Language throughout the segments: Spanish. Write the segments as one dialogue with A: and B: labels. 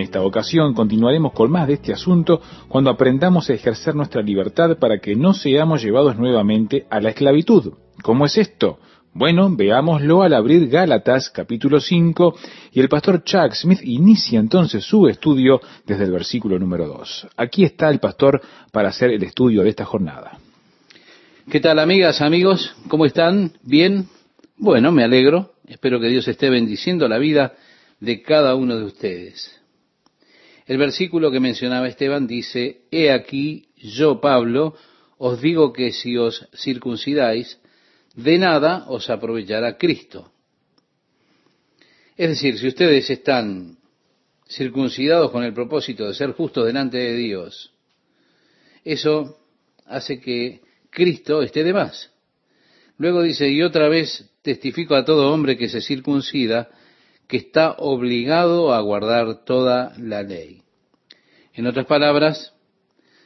A: En esta ocasión continuaremos con más de este asunto cuando aprendamos a ejercer nuestra libertad para que no seamos llevados nuevamente a la esclavitud. ¿Cómo es esto? Bueno, veámoslo al abrir Gálatas capítulo 5 y el pastor Chuck Smith inicia entonces su estudio desde el versículo número 2. Aquí está el pastor para hacer el estudio de esta jornada.
B: ¿Qué tal amigas, amigos? ¿Cómo están? ¿Bien? Bueno, me alegro. Espero que Dios esté bendiciendo la vida de cada uno de ustedes. El versículo que mencionaba Esteban dice, He aquí, yo Pablo, os digo que si os circuncidáis, de nada os aprovechará Cristo. Es decir, si ustedes están circuncidados con el propósito de ser justos delante de Dios, eso hace que Cristo esté de más. Luego dice, y otra vez testifico a todo hombre que se circuncida, que está obligado a guardar toda la ley. En otras palabras,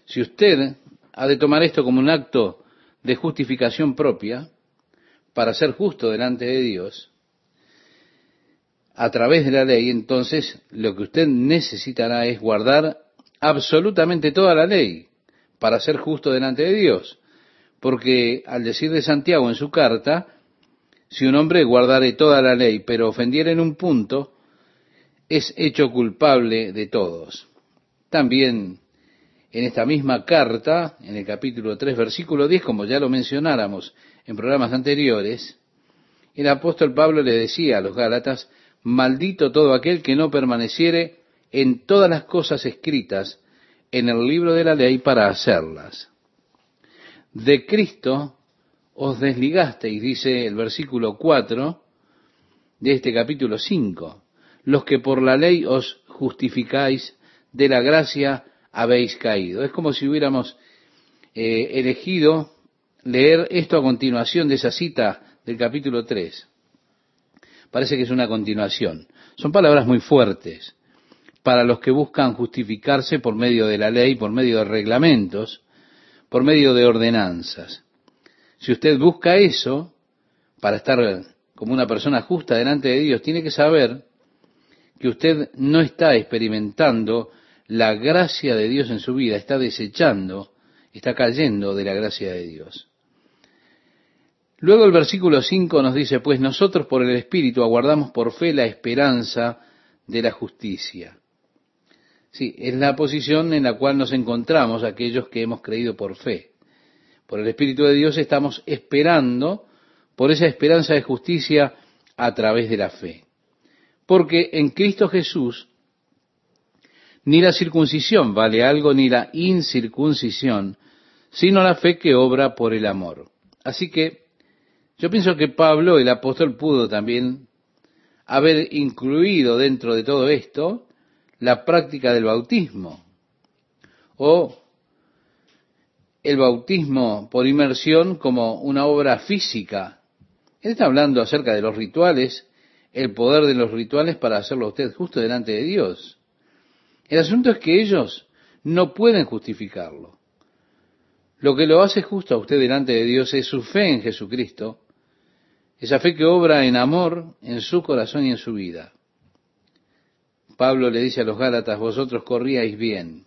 B: si usted ha de tomar esto como un acto de justificación propia, para ser justo delante de Dios, a través de la ley, entonces lo que usted necesitará es guardar absolutamente toda la ley para ser justo delante de Dios. Porque al decir de Santiago en su carta, si un hombre guardare toda la ley, pero ofendiera en un punto, es hecho culpable de todos. También en esta misma carta, en el capítulo 3, versículo 10, como ya lo mencionáramos en programas anteriores, el apóstol Pablo le decía a los Gálatas, maldito todo aquel que no permaneciere en todas las cosas escritas en el libro de la ley para hacerlas. De Cristo os desligasteis, dice el versículo 4 de este capítulo 5, los que por la ley os justificáis, de la gracia habéis caído. Es como si hubiéramos eh, elegido leer esto a continuación de esa cita del capítulo 3. Parece que es una continuación. Son palabras muy fuertes para los que buscan justificarse por medio de la ley, por medio de reglamentos, por medio de ordenanzas. Si usted busca eso para estar como una persona justa delante de Dios, tiene que saber que usted no está experimentando la gracia de Dios en su vida, está desechando, está cayendo de la gracia de Dios. Luego el versículo 5 nos dice, pues nosotros por el Espíritu aguardamos por fe la esperanza de la justicia. Sí, es la posición en la cual nos encontramos aquellos que hemos creído por fe. Por el Espíritu de Dios estamos esperando por esa esperanza de justicia a través de la fe. Porque en Cristo Jesús ni la circuncisión vale algo, ni la incircuncisión, sino la fe que obra por el amor. Así que yo pienso que Pablo, el apóstol, pudo también haber incluido dentro de todo esto la práctica del bautismo o el bautismo por inmersión como una obra física. Él está hablando acerca de los rituales, el poder de los rituales para hacerlo usted justo delante de Dios. El asunto es que ellos no pueden justificarlo. Lo que lo hace justo a usted delante de Dios es su fe en Jesucristo esa fe que obra en amor en su corazón y en su vida. Pablo le dice a los Gálatas, vosotros corríais bien.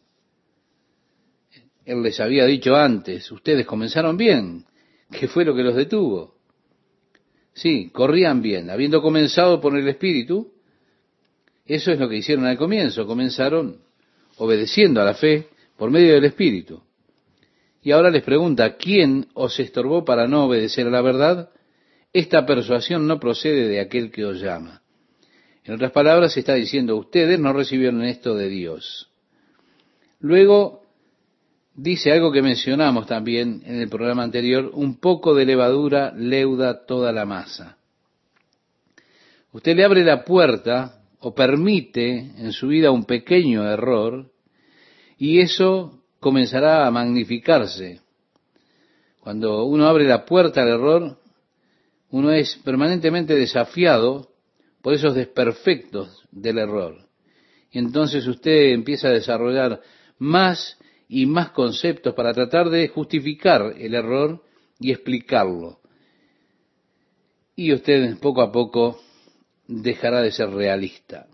B: Él les había dicho antes, ustedes comenzaron bien. ¿Qué fue lo que los detuvo? Sí, corrían bien, habiendo comenzado por el Espíritu. Eso es lo que hicieron al comienzo, comenzaron obedeciendo a la fe por medio del Espíritu. Y ahora les pregunta, ¿quién os estorbó para no obedecer a la verdad? esta persuasión no procede de aquel que os llama. En otras palabras, está diciendo, ustedes no recibieron esto de Dios. Luego dice algo que mencionamos también en el programa anterior, un poco de levadura leuda toda la masa. Usted le abre la puerta o permite en su vida un pequeño error y eso comenzará a magnificarse. Cuando uno abre la puerta al error, uno es permanentemente desafiado por esos desperfectos del error. Y entonces usted empieza a desarrollar más y más conceptos para tratar de justificar el error y explicarlo. Y usted poco a poco dejará de ser realista.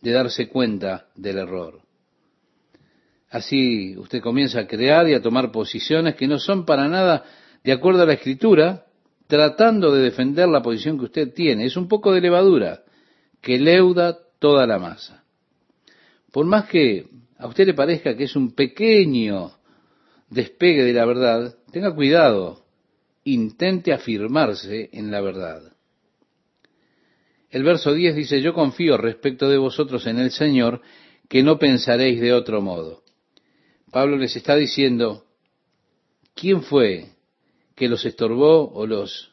B: de darse cuenta del error. Así usted comienza a crear y a tomar posiciones que no son para nada de acuerdo a la escritura, tratando de defender la posición que usted tiene. Es un poco de levadura que leuda toda la masa. Por más que a usted le parezca que es un pequeño despegue de la verdad, tenga cuidado, intente afirmarse en la verdad. El verso 10 dice, yo confío respecto de vosotros en el Señor, que no pensaréis de otro modo. Pablo les está diciendo, ¿quién fue que los estorbó o los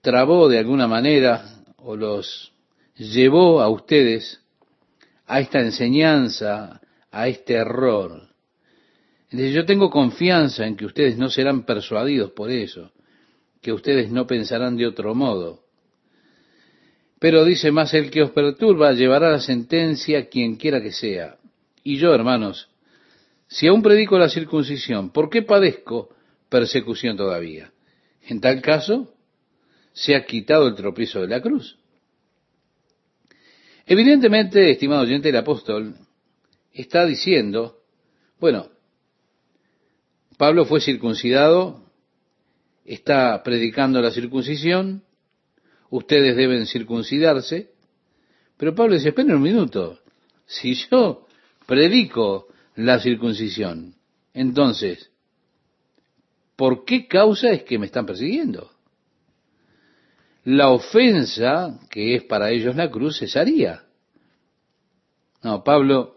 B: trabó de alguna manera o los llevó a ustedes a esta enseñanza, a este error? Entonces yo tengo confianza en que ustedes no serán persuadidos por eso, que ustedes no pensarán de otro modo. Pero dice más, el que os perturba llevará la sentencia quien quiera que sea. Y yo, hermanos, si aún predico la circuncisión, ¿por qué padezco persecución todavía? En tal caso, se ha quitado el tropiezo de la cruz. Evidentemente, estimado oyente, el apóstol está diciendo, bueno, Pablo fue circuncidado, está predicando la circuncisión, ustedes deben circuncidarse, pero Pablo dice, esperen un minuto, si yo predico la circuncisión, entonces, ¿por qué causa es que me están persiguiendo? La ofensa, que es para ellos la cruz, cesaría. No, Pablo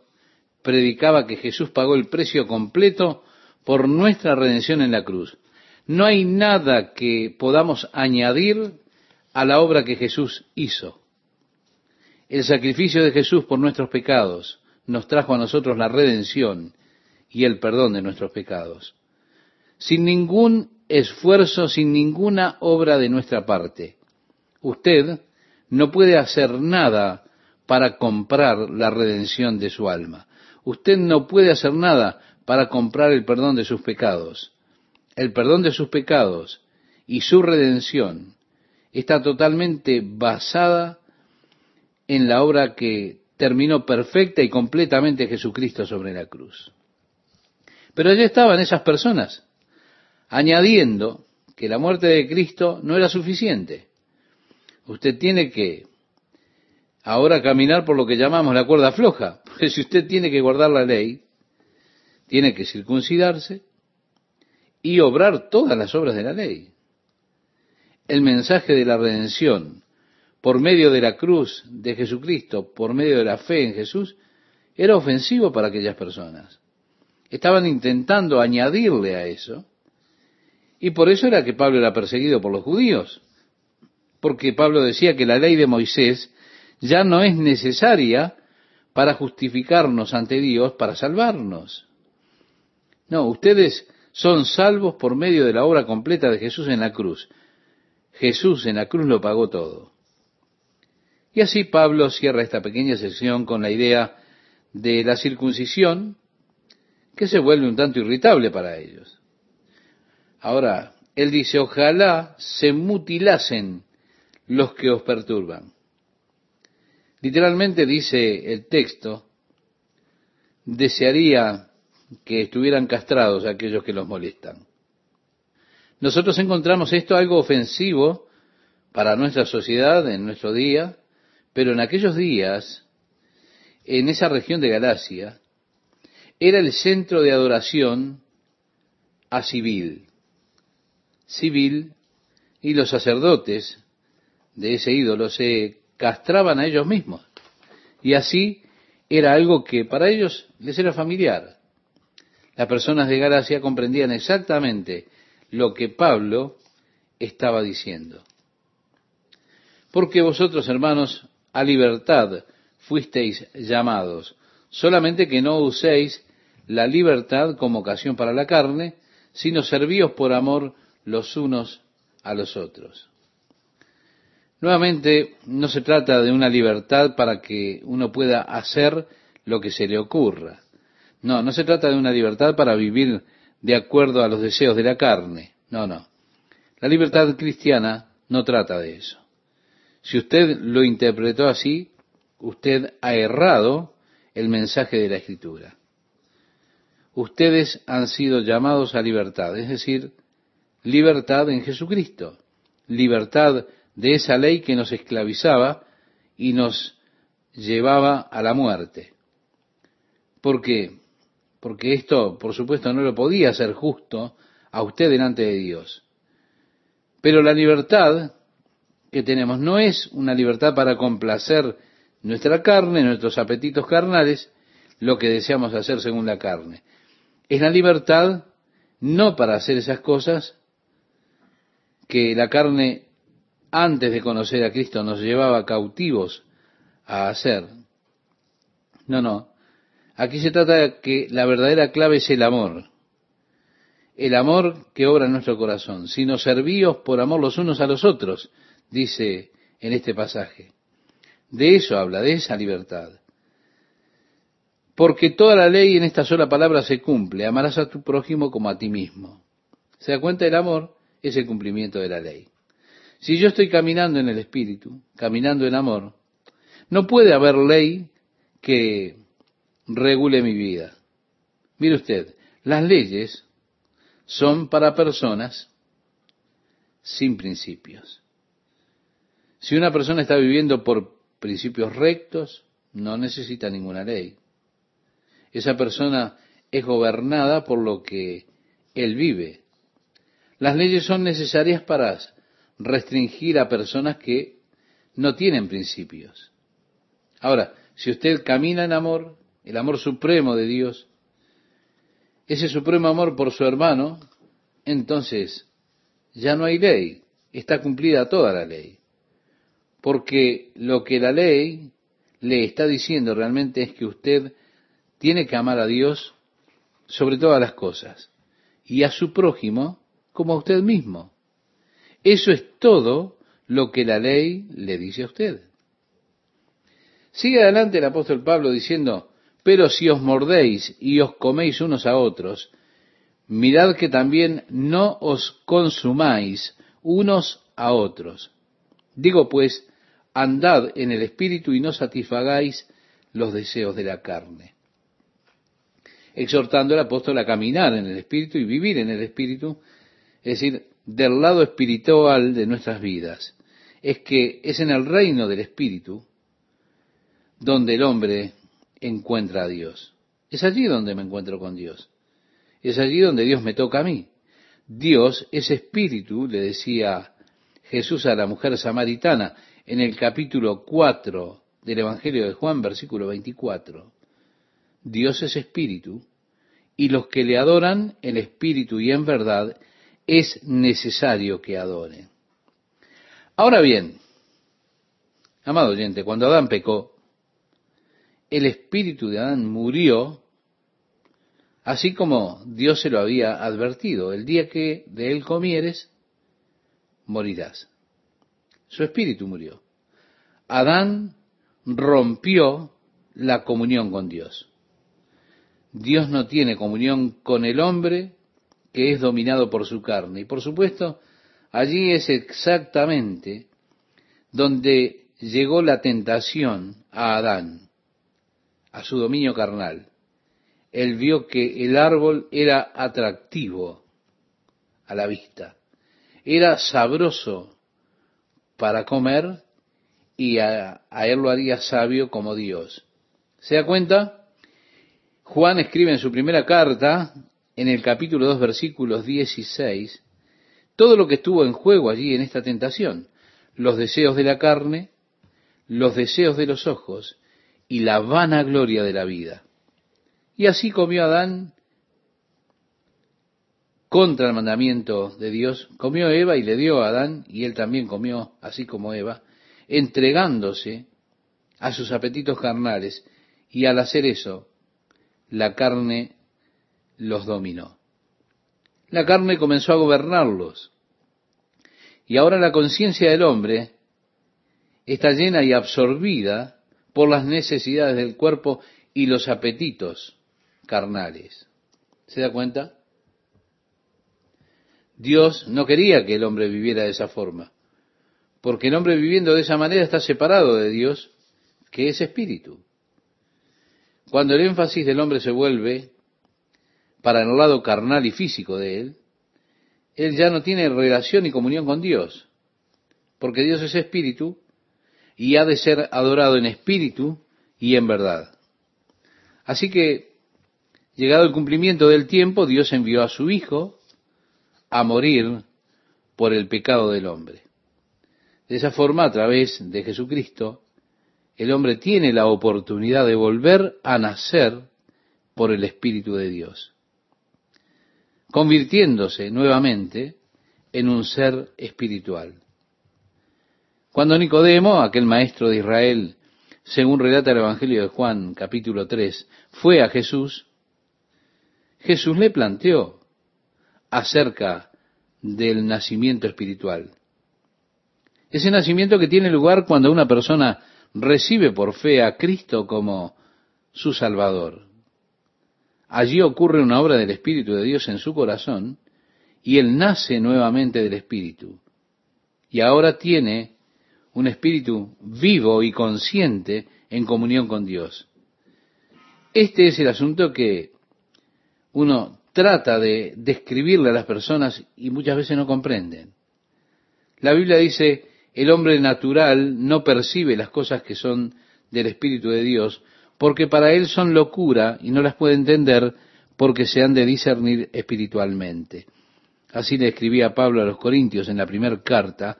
B: predicaba que Jesús pagó el precio completo por nuestra redención en la cruz. No hay nada que podamos añadir a la obra que Jesús hizo. El sacrificio de Jesús por nuestros pecados nos trajo a nosotros la redención y el perdón de nuestros pecados. Sin ningún esfuerzo, sin ninguna obra de nuestra parte. Usted no puede hacer nada para comprar la redención de su alma. Usted no puede hacer nada para comprar el perdón de sus pecados. El perdón de sus pecados y su redención está totalmente basada en la obra que terminó perfecta y completamente Jesucristo sobre la cruz. Pero allí estaban esas personas, añadiendo que la muerte de Cristo no era suficiente. Usted tiene que ahora caminar por lo que llamamos la cuerda floja, porque si usted tiene que guardar la ley, tiene que circuncidarse y obrar todas las obras de la ley. El mensaje de la redención por medio de la cruz de Jesucristo, por medio de la fe en Jesús, era ofensivo para aquellas personas. Estaban intentando añadirle a eso, y por eso era que Pablo era perseguido por los judíos, porque Pablo decía que la ley de Moisés ya no es necesaria para justificarnos ante Dios, para salvarnos. No, ustedes son salvos por medio de la obra completa de Jesús en la cruz. Jesús en la cruz lo pagó todo. Y así Pablo cierra esta pequeña sección con la idea de la circuncisión, que se vuelve un tanto irritable para ellos. Ahora, él dice, ojalá se mutilasen los que os perturban. Literalmente dice el texto, desearía que estuvieran castrados aquellos que los molestan. Nosotros encontramos esto algo ofensivo para nuestra sociedad en nuestro día, pero en aquellos días, en esa región de Galacia, era el centro de adoración a Civil. Civil y los sacerdotes de ese ídolo se castraban a ellos mismos. Y así era algo que para ellos les era familiar. Las personas de Galacia comprendían exactamente lo que Pablo estaba diciendo. Porque vosotros, hermanos, a libertad fuisteis llamados, solamente que no uséis la libertad como ocasión para la carne, sino servíos por amor los unos a los otros. Nuevamente, no se trata de una libertad para que uno pueda hacer lo que se le ocurra. No, no se trata de una libertad para vivir de acuerdo a los deseos de la carne. No, no. La libertad cristiana no trata de eso. Si usted lo interpretó así, usted ha errado el mensaje de la Escritura. Ustedes han sido llamados a libertad, es decir, libertad en Jesucristo, libertad de esa ley que nos esclavizaba y nos llevaba a la muerte. ¿Por qué? Porque esto, por supuesto, no lo podía hacer justo a usted delante de Dios. Pero la libertad que tenemos no es una libertad para complacer nuestra carne, nuestros apetitos carnales, lo que deseamos hacer según la carne. Es la libertad no para hacer esas cosas que la carne antes de conocer a Cristo nos llevaba cautivos a hacer. No, no. Aquí se trata de que la verdadera clave es el amor. El amor que obra en nuestro corazón. Sino servíos por amor los unos a los otros, dice en este pasaje. De eso habla, de esa libertad. Porque toda la ley en esta sola palabra se cumple. Amarás a tu prójimo como a ti mismo. ¿Se da cuenta? El amor es el cumplimiento de la ley. Si yo estoy caminando en el Espíritu, caminando en amor, no puede haber ley que regule mi vida. Mire usted, las leyes son para personas sin principios. Si una persona está viviendo por principios rectos, no necesita ninguna ley. Esa persona es gobernada por lo que él vive. Las leyes son necesarias para restringir a personas que no tienen principios. Ahora, si usted camina en amor, el amor supremo de Dios, ese supremo amor por su hermano, entonces ya no hay ley, está cumplida toda la ley. Porque lo que la ley le está diciendo realmente es que usted tiene que amar a Dios sobre todas las cosas y a su prójimo como a usted mismo. Eso es todo lo que la ley le dice a usted. Sigue adelante el apóstol Pablo diciendo, pero si os mordéis y os coméis unos a otros, mirad que también no os consumáis unos a otros. Digo pues, andad en el espíritu y no satisfagáis los deseos de la carne. Exhortando al apóstol a caminar en el espíritu y vivir en el espíritu, es decir, del lado espiritual de nuestras vidas. Es que es en el reino del espíritu donde el hombre encuentra a Dios. Es allí donde me encuentro con Dios. Es allí donde Dios me toca a mí. Dios es espíritu, le decía Jesús a la mujer samaritana en el capítulo 4 del Evangelio de Juan, versículo 24. Dios es espíritu, y los que le adoran en espíritu y en verdad es necesario que adoren. Ahora bien, amado oyente, cuando Adán pecó, el espíritu de Adán murió, así como Dios se lo había advertido. El día que de él comieres, morirás. Su espíritu murió. Adán rompió la comunión con Dios. Dios no tiene comunión con el hombre que es dominado por su carne. Y por supuesto, allí es exactamente donde llegó la tentación a Adán a su dominio carnal. Él vio que el árbol era atractivo a la vista, era sabroso para comer y a, él lo haría sabio como Dios. ¿Se da cuenta? Juan escribe en su primera carta, en el capítulo 2, versículos 16, todo lo que estuvo en juego allí en esta tentación, los deseos de la carne, los deseos de los ojos y la vana gloria de la vida. Y así comió Adán contra el mandamiento de Dios, comió Eva y le dio a Adán, y él también comió, así como Eva, entregándose a sus apetitos carnales, y al hacer eso, la carne los dominó. La carne comenzó a gobernarlos, y ahora la conciencia del hombre está llena y absorbida por las necesidades del cuerpo y los apetitos carnales. ¿Se da cuenta? Dios no quería que el hombre viviera de esa forma, porque el hombre viviendo de esa manera está separado de Dios que es espíritu. Cuando el énfasis del hombre se vuelve para el lado carnal y físico de él, él ya no tiene relación y comunión con Dios, porque Dios es espíritu y ha de ser adorado en espíritu y en verdad. Así que, llegado el cumplimiento del tiempo, Dios envió a su Hijo a morir por el pecado del hombre. De esa forma, a través de Jesucristo, el hombre tiene la oportunidad de volver a nacer por el Espíritu de Dios, convirtiéndose nuevamente en un ser espiritual. Cuando Nicodemo, aquel maestro de Israel, según relata el Evangelio de Juan capítulo 3, fue a Jesús, Jesús le planteó acerca del nacimiento espiritual. Ese nacimiento que tiene lugar cuando una persona recibe por fe a Cristo como su Salvador. Allí ocurre una obra del Espíritu de Dios en su corazón y él nace nuevamente del Espíritu. Y ahora tiene un espíritu vivo y consciente en comunión con Dios. Este es el asunto que uno trata de describirle a las personas y muchas veces no comprenden. La Biblia dice, el hombre natural no percibe las cosas que son del Espíritu de Dios, porque para él son locura y no las puede entender porque se han de discernir espiritualmente. Así le escribía Pablo a los Corintios en la primera carta,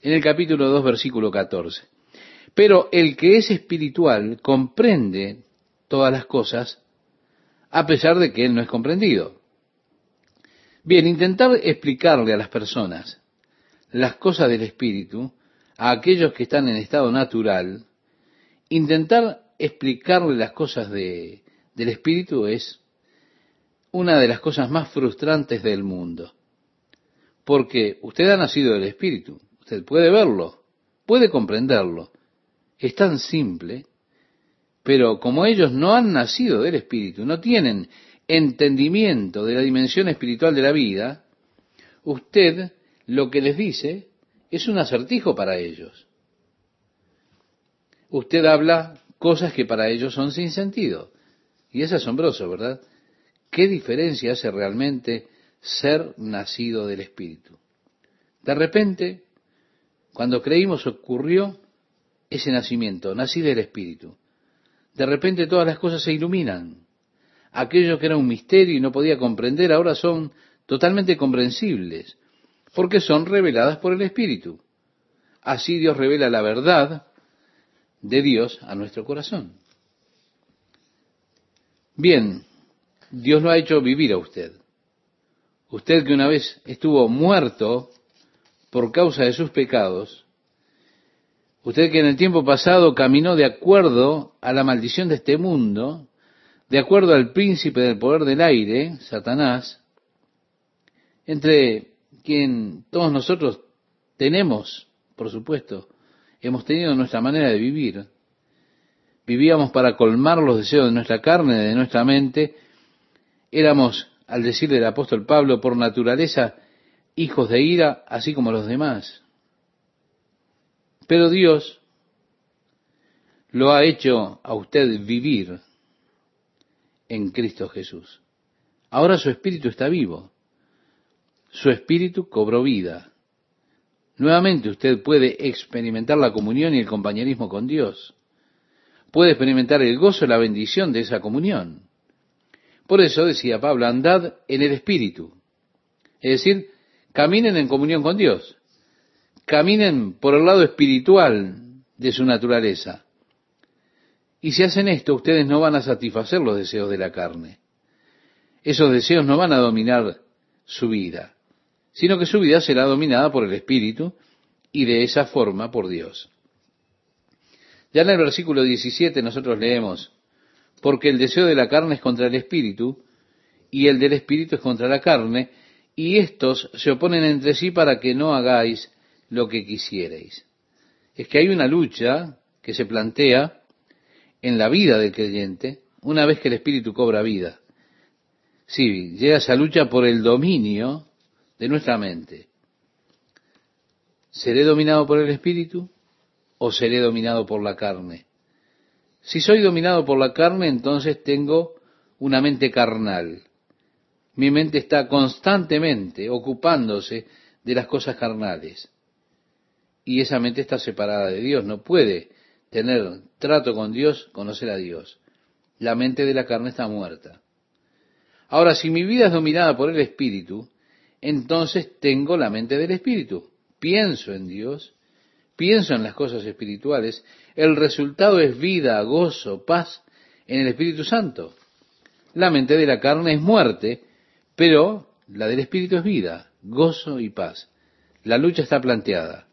B: en el capítulo 2, versículo 14. Pero el que es espiritual comprende todas las cosas, a pesar de que él no es comprendido. Bien, intentar explicarle a las personas las cosas del espíritu a aquellos que están en estado natural, intentar explicarle las cosas de, del espíritu es una de las cosas más frustrantes del mundo. Porque usted ha nacido del espíritu, usted puede verlo, puede comprenderlo. Es tan simple, pero como ellos no han nacido del espíritu, no tienen entendimiento de la dimensión espiritual de la vida, usted lo que les dice es un acertijo para ellos. Usted habla cosas que para ellos son sin sentido. Y es asombroso, ¿verdad? ¿Qué diferencia hace realmente ser nacido del Espíritu? De repente, cuando creímos ocurrió ese nacimiento, nací del Espíritu. De repente todas las cosas se iluminan. Aquello que era un misterio y no podía comprender ahora son totalmente comprensibles porque son reveladas por el Espíritu. Así Dios revela la verdad de Dios a nuestro corazón. Bien, Dios lo ha hecho vivir a usted. Usted que una vez estuvo muerto por causa de sus pecados, usted que en el tiempo pasado caminó de acuerdo a la maldición de este mundo, de acuerdo al príncipe del poder del aire, Satanás, entre quien todos nosotros tenemos, por supuesto, hemos tenido nuestra manera de vivir. Vivíamos para colmar los deseos de nuestra carne, de nuestra mente. Éramos, al decir del apóstol Pablo, por naturaleza hijos de ira, así como los demás. Pero Dios lo ha hecho a usted vivir en Cristo Jesús. Ahora su espíritu está vivo su espíritu cobró vida. Nuevamente usted puede experimentar la comunión y el compañerismo con Dios. Puede experimentar el gozo y la bendición de esa comunión. Por eso decía Pablo, andad en el espíritu. Es decir, caminen en comunión con Dios. Caminen por el lado espiritual de su naturaleza. Y si hacen esto, ustedes no van a satisfacer los deseos de la carne. Esos deseos no van a dominar su vida sino que su vida será dominada por el Espíritu y de esa forma por Dios. Ya en el versículo 17 nosotros leemos, porque el deseo de la carne es contra el Espíritu y el del Espíritu es contra la carne, y estos se oponen entre sí para que no hagáis lo que quisierais. Es que hay una lucha que se plantea en la vida del creyente una vez que el Espíritu cobra vida. Sí, llega esa lucha por el dominio de nuestra mente. ¿Seré dominado por el Espíritu o seré dominado por la carne? Si soy dominado por la carne, entonces tengo una mente carnal. Mi mente está constantemente ocupándose de las cosas carnales. Y esa mente está separada de Dios, no puede tener trato con Dios, conocer a Dios. La mente de la carne está muerta. Ahora, si mi vida es dominada por el Espíritu, entonces tengo la mente del Espíritu. Pienso en Dios, pienso en las cosas espirituales. El resultado es vida, gozo, paz en el Espíritu Santo. La mente de la carne es muerte, pero la del Espíritu es vida, gozo y paz. La lucha está planteada.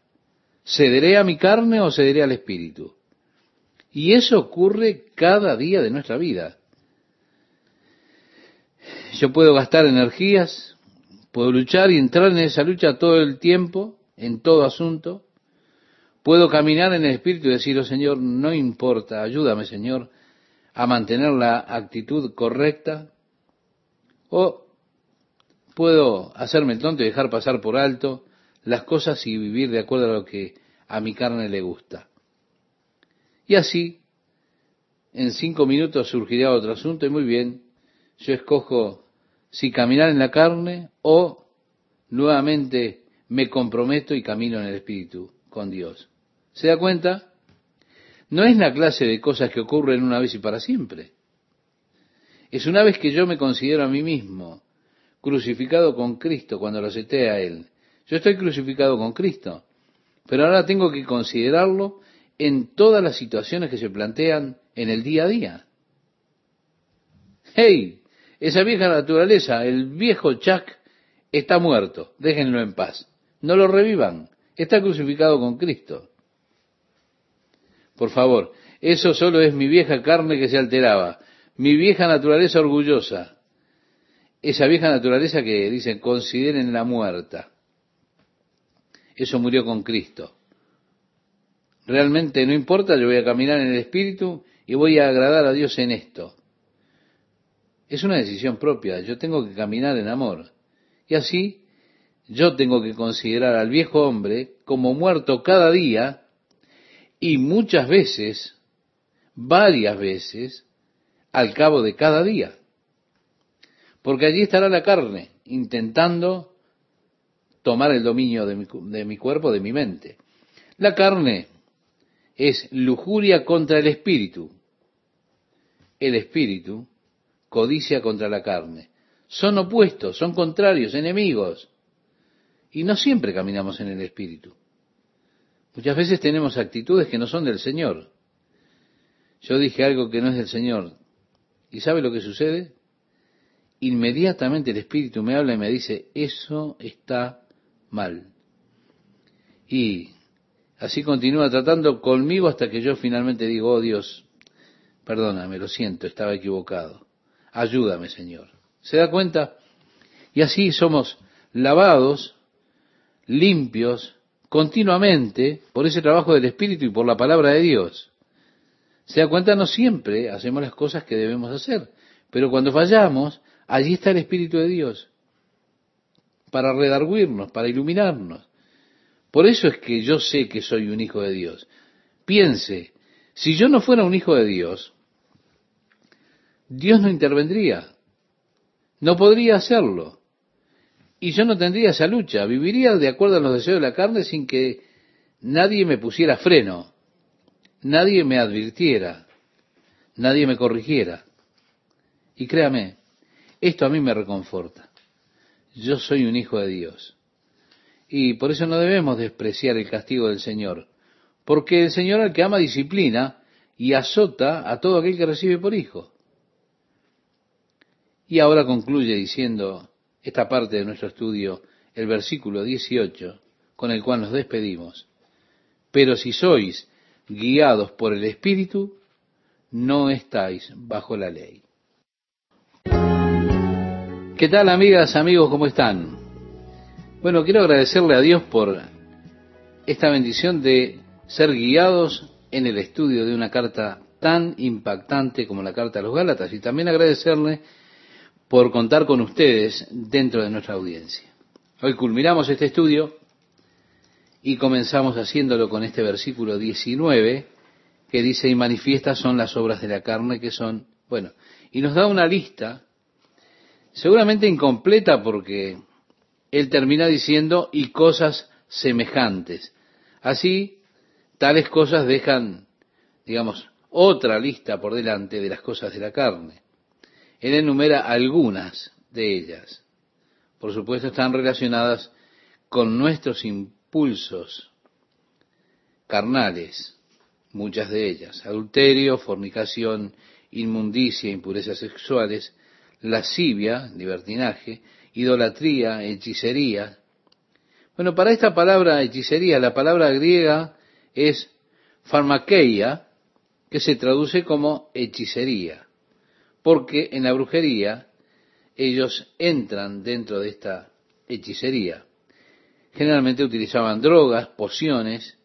B: ¿Cederé a mi carne o cederé al Espíritu? Y eso ocurre cada día de nuestra vida. Yo puedo gastar energías, puedo luchar y entrar en esa lucha todo el tiempo, en todo asunto. Puedo caminar en el Espíritu y decir, oh Señor, no importa, ayúdame Señor a mantener la actitud correcta. O puedo hacerme el tonto y dejar pasar por alto las cosas y vivir de acuerdo a lo que a mi carne le gusta. Y así, en cinco minutos surgiría otro asunto y muy bien, yo escojo si caminar en la carne o nuevamente me comprometo y camino en el Espíritu con Dios. ¿Se da cuenta? No es la clase de cosas que ocurren una vez y para siempre. Es una vez que yo me considero a mí mismo crucificado con Cristo cuando lo acepté a Él. Yo estoy crucificado con Cristo, pero ahora tengo que considerarlo en todas las situaciones que se plantean en el día a día. ¡Hey! Esa vieja naturaleza, el viejo Chuck, está muerto. Déjenlo en paz. No lo revivan. Está crucificado con Cristo. Por favor, eso solo es mi vieja carne que se alteraba. Mi vieja naturaleza orgullosa. Esa vieja naturaleza que dicen, consideren la muerta. Eso murió con Cristo. Realmente no importa, yo voy a caminar en el Espíritu y voy a agradar a Dios en esto. Es una decisión propia, yo tengo que caminar en amor. Y así yo tengo que considerar al viejo hombre como muerto cada día y muchas veces, varias veces, al cabo de cada día. Porque allí estará la carne intentando tomar el dominio de mi, cuerpo, de mi mente. La carne es lujuria contra el espíritu. El espíritu codicia contra la carne. Son opuestos, son contrarios, enemigos. Y no siempre caminamos en el Espíritu. Muchas veces tenemos actitudes que no son del Señor. Yo dije algo que no es del Señor. ¿Y sabe lo que sucede? Inmediatamente el Espíritu me habla y me dice, eso está mal. Y así continúa tratando conmigo hasta que yo finalmente digo, oh Dios, perdóname, lo siento, estaba equivocado. Ayúdame, Señor. ¿Se da cuenta? Y así somos lavados, limpios, continuamente por ese trabajo del Espíritu y por la palabra de Dios. Se da cuenta, no siempre hacemos las cosas que debemos hacer, pero cuando fallamos, allí está el Espíritu de Dios para redarguirnos, para iluminarnos. Por eso es que yo sé que soy un hijo de Dios. Piense, si yo no fuera un hijo de Dios, Dios no intervendría. No podría hacerlo. Y yo no tendría esa lucha. Viviría de acuerdo a los deseos de la carne sin que nadie me pusiera freno. Nadie me advirtiera. Nadie me corrigiera. Y créame, esto a mí me reconforta. Yo soy un hijo de Dios. Y por eso no debemos despreciar el castigo del Señor. Porque el Señor al que ama disciplina y azota a todo aquel que recibe por hijo. Y ahora concluye diciendo esta parte de nuestro estudio, el versículo 18, con el cual nos despedimos. Pero si sois guiados por el Espíritu, no estáis bajo la ley. ¿Qué tal amigas, amigos? ¿Cómo están? Bueno, quiero agradecerle a Dios por esta bendición de ser guiados en el estudio de una carta tan impactante como la carta a los Gálatas y también agradecerle por contar con ustedes dentro de nuestra audiencia. Hoy culminamos este estudio y comenzamos haciéndolo con este versículo 19 que dice y manifiestas son las obras de la carne que son, bueno, y nos da una lista, seguramente incompleta porque él termina diciendo y cosas semejantes. Así, tales cosas dejan, digamos, otra lista por delante de las cosas de la carne. Él enumera algunas de ellas. Por supuesto, están relacionadas con nuestros impulsos carnales, muchas de ellas. Adulterio, fornicación, inmundicia, impurezas sexuales, lascivia, libertinaje, idolatría, hechicería. Bueno, para esta palabra hechicería, la palabra griega es farmakeia, que se traduce como hechicería, porque en la brujería ellos entran dentro de esta hechicería. Generalmente utilizaban drogas, pociones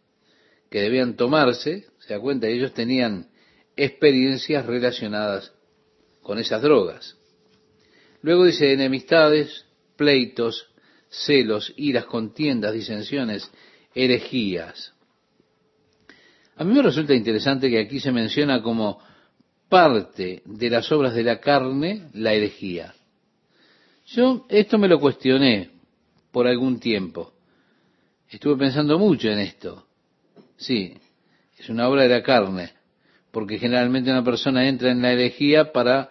B: que debían tomarse, se da cuenta, ellos tenían experiencias relacionadas con esas drogas. Luego dice enemistades, pleitos, celos, iras, contiendas, disensiones, herejías. A mí me resulta interesante que aquí se menciona como parte de las obras de la carne la herejía. Yo esto me lo cuestioné por algún tiempo. Estuve pensando mucho en esto. Sí, es una obra de la carne, porque generalmente una persona entra en la herejía para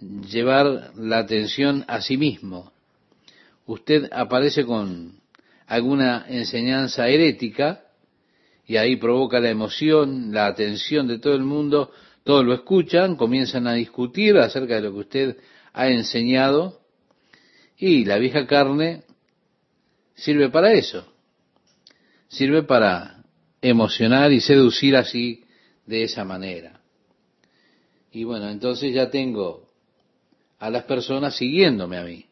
B: llevar la atención a sí mismo. Usted aparece con alguna enseñanza herética y ahí provoca la emoción, la atención de todo el mundo, todos lo escuchan, comienzan a discutir acerca de lo que usted ha enseñado y la vieja carne sirve para eso, sirve para emocionar y seducir así de esa manera. Y bueno, entonces ya tengo a las personas siguiéndome a mí.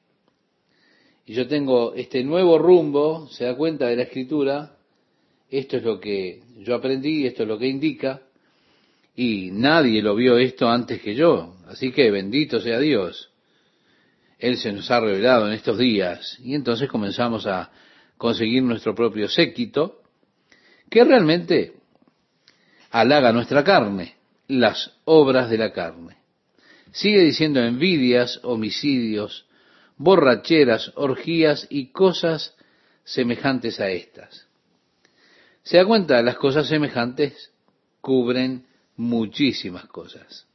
B: Y yo tengo este nuevo rumbo, se da cuenta de la escritura, esto es lo que yo aprendí, esto es lo que indica, y nadie lo vio esto antes que yo, así que bendito sea Dios. Él se nos ha revelado en estos días, y entonces comenzamos a conseguir nuestro propio séquito, que realmente halaga nuestra carne, las obras de la carne. Sigue diciendo envidias, homicidios, borracheras, orgías y cosas semejantes a estas. Se da cuenta, las cosas semejantes cubren muchísimas cosas,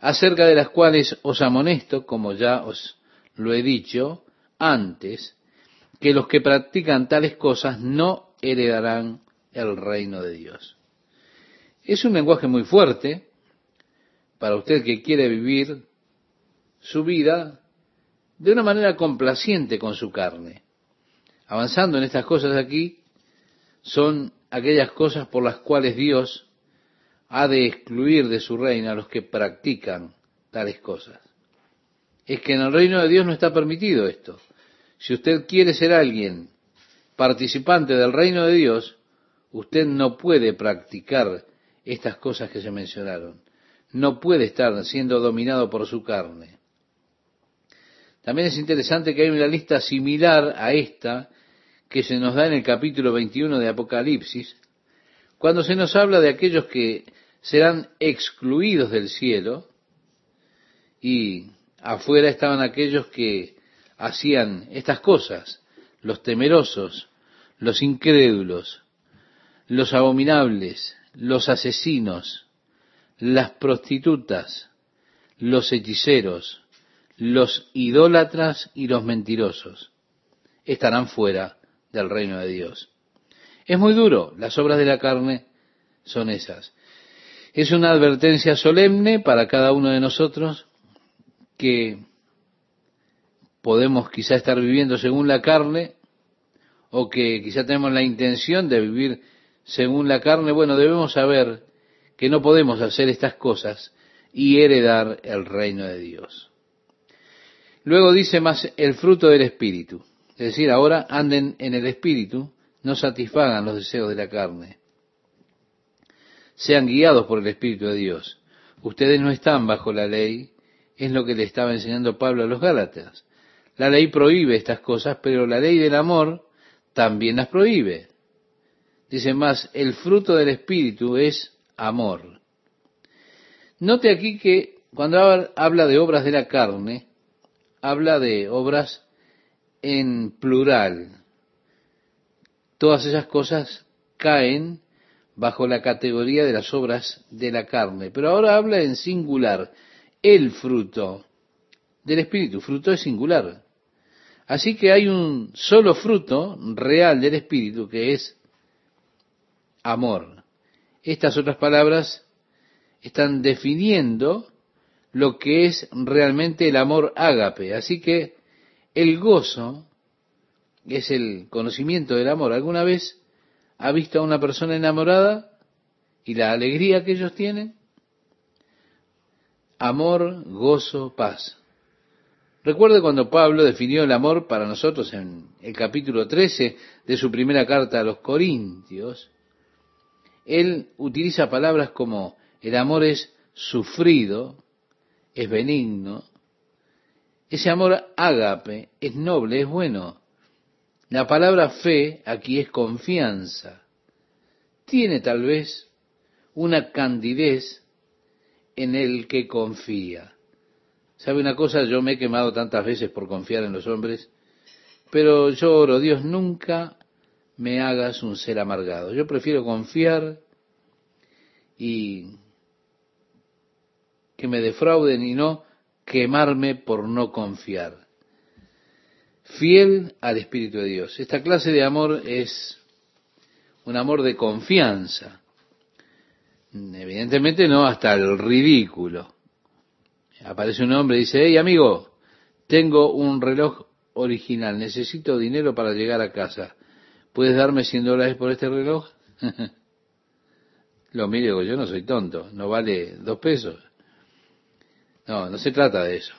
B: acerca de las cuales os amonesto, como ya os lo he dicho antes, que los que practican tales cosas no heredarán el reino de Dios. Es un lenguaje muy fuerte para usted que quiere vivir su vida de una manera complaciente con su carne. Avanzando en estas cosas aquí, son aquellas cosas por las cuales Dios ha de excluir de su reino a los que practican tales cosas. Es que en el reino de Dios no está permitido esto. Si usted quiere ser alguien participante del reino de Dios, usted no puede practicar estas cosas que se mencionaron. No puede estar siendo dominado por su carne. También es interesante que hay una lista similar a esta que se nos da en el capítulo 21 de Apocalipsis, cuando se nos habla de aquellos que serán excluidos del cielo y afuera estaban aquellos que hacían estas cosas, los temerosos, los incrédulos, los abominables, los asesinos, las prostitutas, los hechiceros, los idólatras y los mentirosos estarán fuera del reino de Dios. Es muy duro, las obras de la carne son esas. Es una advertencia solemne para cada uno de nosotros que podemos quizá estar viviendo según la carne o que quizá tenemos la intención de vivir según la carne. Bueno, debemos saber que no podemos hacer estas cosas y heredar el reino de Dios. Luego dice más el fruto del Espíritu. Es decir, ahora anden en el Espíritu, no satisfagan los deseos de la carne. Sean guiados por el Espíritu de Dios. Ustedes no están bajo la ley, es lo que le estaba enseñando Pablo a los Gálatas. La ley prohíbe estas cosas, pero la ley del amor también las prohíbe. Dice más, el fruto del Espíritu es amor. Note aquí que cuando habla de obras de la carne, habla de obras en plural. Todas esas cosas caen bajo la categoría de las obras de la carne. Pero ahora habla en singular, el fruto del Espíritu. Fruto es singular. Así que hay un solo fruto real del Espíritu que es amor. Estas otras palabras están definiendo lo que es realmente el amor ágape. Así que el gozo es el conocimiento del amor. ¿Alguna vez ha visto a una persona enamorada y la alegría que ellos tienen? Amor, gozo, paz. Recuerde cuando Pablo definió el amor para nosotros en el capítulo 13 de su primera carta a los Corintios. Él utiliza palabras como el amor es sufrido, es benigno. Ese amor ágape es noble, es bueno. La palabra fe aquí es confianza. Tiene tal vez una candidez en el que confía. ¿Sabe una cosa? Yo me he quemado tantas veces por confiar en los hombres, pero yo oro, Dios, nunca me hagas un ser amargado. Yo prefiero confiar y que me defrauden y no quemarme por no confiar. Fiel al Espíritu de Dios. Esta clase de amor es un amor de confianza. Evidentemente no hasta el ridículo aparece un hombre y dice, hey amigo, tengo un reloj original, necesito dinero para llegar a casa. ¿Puedes darme 100 dólares por este reloj? Lo miro yo no soy tonto, no vale dos pesos. No, no se trata de eso.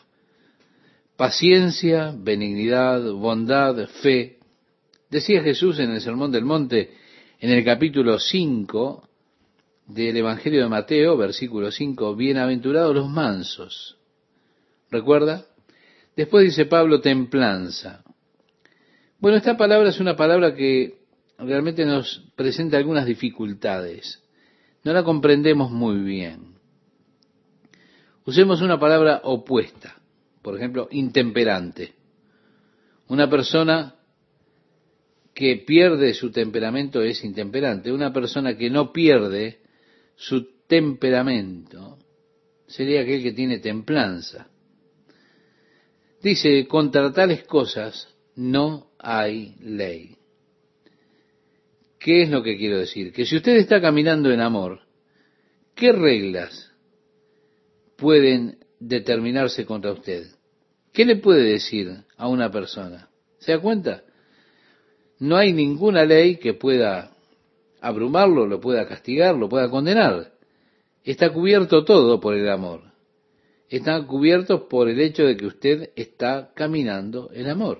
B: Paciencia, benignidad, bondad, fe. Decía Jesús en el Sermón del Monte, en el capítulo 5 del Evangelio de Mateo, versículo 5, bienaventurados los mansos ¿Recuerda? Después dice Pablo, templanza. Bueno, esta palabra es una palabra que realmente nos presenta algunas dificultades. No la comprendemos muy bien. Usemos una palabra opuesta. Por ejemplo, intemperante. Una persona que pierde su temperamento es intemperante. Una persona que no pierde su temperamento sería aquel que tiene templanza. Dice, contra tales cosas no hay ley. ¿Qué es lo que quiero decir? Que si usted está caminando en amor, ¿qué reglas pueden determinarse contra usted? ¿Qué le puede decir a una persona? ¿Se da cuenta? No hay ninguna ley que pueda abrumarlo, lo pueda castigar, lo pueda condenar. Está cubierto todo por el amor están cubiertos por el hecho de que usted está caminando en amor.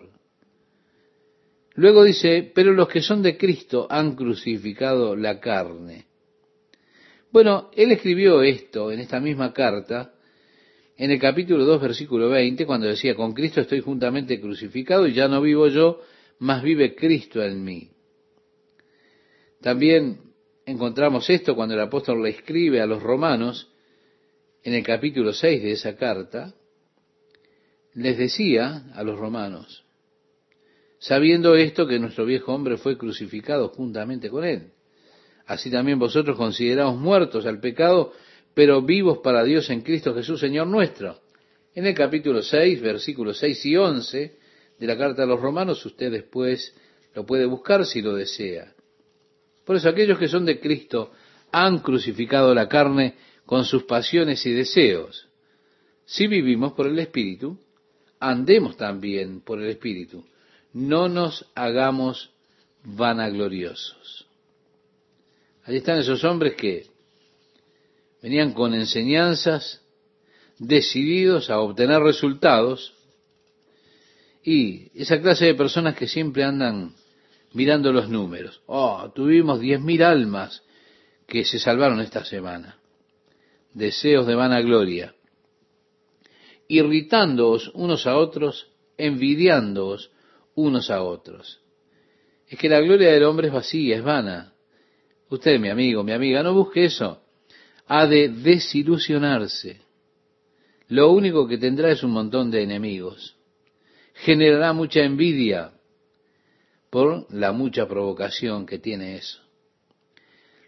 B: Luego dice, pero los que son de Cristo han crucificado la carne. Bueno, él escribió esto en esta misma carta, en el capítulo 2, versículo 20, cuando decía, con Cristo estoy juntamente crucificado y ya no vivo yo, mas vive Cristo en mí. También encontramos esto cuando el apóstol le escribe a los romanos, en el capítulo 6 de esa carta, les decía a los romanos, sabiendo esto que nuestro viejo hombre fue crucificado juntamente con él. Así también vosotros consideraos muertos al pecado, pero vivos para Dios en Cristo Jesús, Señor nuestro. En el capítulo 6, versículos 6 y 11 de la carta a los romanos, usted después lo puede buscar si lo desea. Por eso aquellos que son de Cristo han crucificado la carne con sus pasiones y deseos. Si vivimos por el Espíritu, andemos también por el Espíritu. No nos hagamos vanagloriosos. Allí están esos hombres que venían con enseñanzas, decididos a obtener resultados, y esa clase de personas que siempre andan mirando los números. Oh, tuvimos diez mil almas que se salvaron esta semana deseos de vanagloria, irritándoos unos a otros, envidiándoos unos a otros. Es que la gloria del hombre es vacía, es vana. Usted, mi amigo, mi amiga, no busque eso. Ha de desilusionarse. Lo único que tendrá es un montón de enemigos. Generará mucha envidia por la mucha provocación que tiene eso.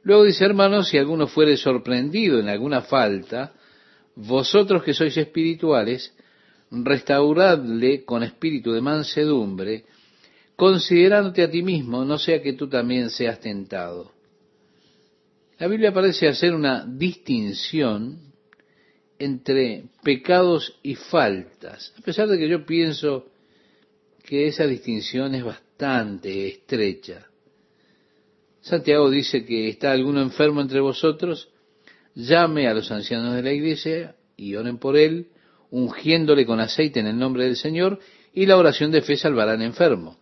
B: Luego dice, hermanos, si alguno fuere sorprendido en alguna falta, vosotros que sois espirituales, restauradle con espíritu de mansedumbre, considerándote a ti mismo, no sea que tú también seas tentado. La Biblia parece hacer una distinción entre pecados y faltas, a pesar de que yo pienso que esa distinción es bastante estrecha. Santiago dice que está alguno enfermo entre vosotros, llame a los ancianos de la iglesia y oren por él, ungiéndole con aceite en el nombre del Señor, y la oración de fe salvará al enfermo.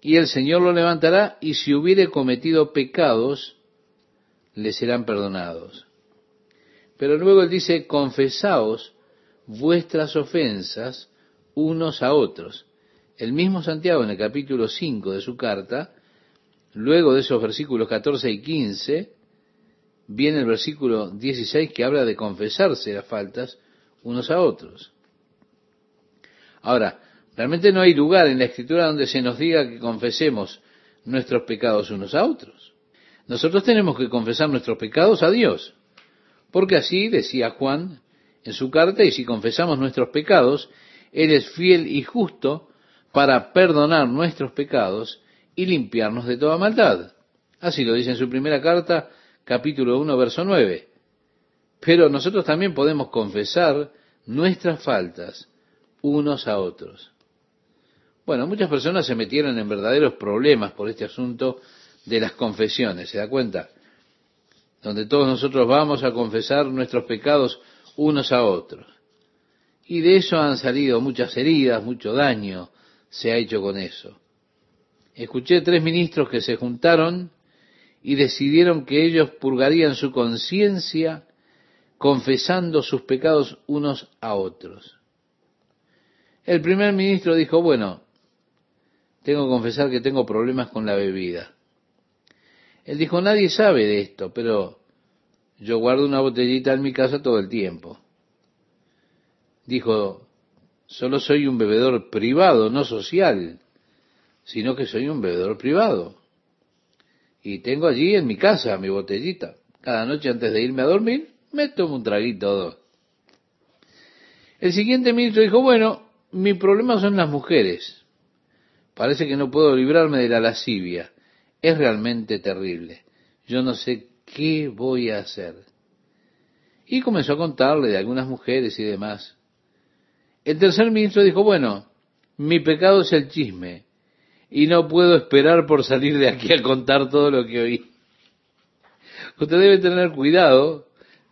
B: Y el Señor lo levantará, y si hubiere cometido pecados, le serán perdonados. Pero luego él dice, confesaos vuestras ofensas unos a otros. El mismo Santiago en el capítulo 5 de su carta, luego de esos versículos 14 y 15, viene el versículo 16 que habla de confesarse las faltas unos a otros. Ahora, realmente no hay lugar en la escritura donde se nos diga que confesemos nuestros pecados unos a otros. Nosotros tenemos que confesar nuestros pecados a Dios, porque así decía Juan en su carta, y si confesamos nuestros pecados, Él es fiel y justo para perdonar nuestros pecados y limpiarnos de toda maldad. Así lo dice en su primera carta, capítulo 1, verso 9. Pero nosotros también podemos confesar nuestras faltas unos a otros. Bueno, muchas personas se metieron en verdaderos problemas por este asunto de las confesiones, ¿se da cuenta? Donde todos nosotros vamos a confesar nuestros pecados unos a otros. Y de eso han salido muchas heridas, mucho daño se ha hecho con eso. Escuché tres ministros que se juntaron y decidieron que ellos purgarían su conciencia confesando sus pecados unos a otros. El primer ministro dijo, bueno, tengo que confesar que tengo problemas con la bebida. Él dijo, nadie sabe de esto, pero yo guardo una botellita en mi casa todo el tiempo. Dijo, solo soy un bebedor privado, no social, sino que soy un bebedor privado. Y tengo allí en mi casa mi botellita. Cada noche antes de irme a dormir, me tomo un traguito El siguiente ministro dijo, bueno, mi problema son las mujeres. Parece que no puedo librarme de la lascivia. Es realmente terrible. Yo no sé qué voy a hacer. Y comenzó a contarle de algunas mujeres y demás. El tercer ministro dijo, bueno, mi pecado es el chisme y no puedo esperar por salir de aquí a contar todo lo que oí. Usted debe tener cuidado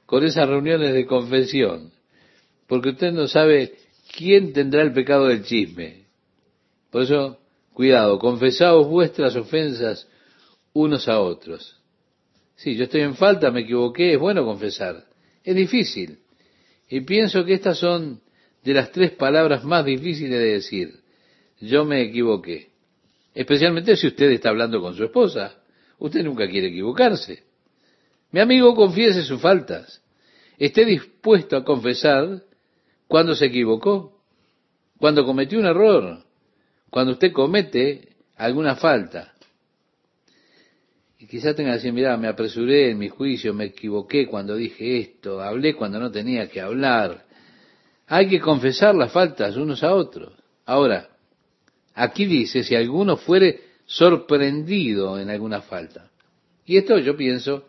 B: con esas reuniones de confesión, porque usted no sabe quién tendrá el pecado del chisme. Por eso, cuidado, confesaos vuestras ofensas unos a otros. Sí, yo estoy en falta, me equivoqué, es bueno confesar. Es difícil. Y pienso que estas son de las tres palabras más difíciles de decir. Yo me equivoqué. Especialmente si usted está hablando con su esposa. Usted nunca quiere equivocarse. Mi amigo, confiese sus faltas. Esté dispuesto a confesar cuando se equivocó, cuando cometió un error, cuando usted comete alguna falta. Y quizá tenga que decir, mira, me apresuré en mi juicio, me equivoqué cuando dije esto, hablé cuando no tenía que hablar. Hay que confesar las faltas unos a otros. Ahora, aquí dice, si alguno fuere sorprendido en alguna falta. Y esto yo pienso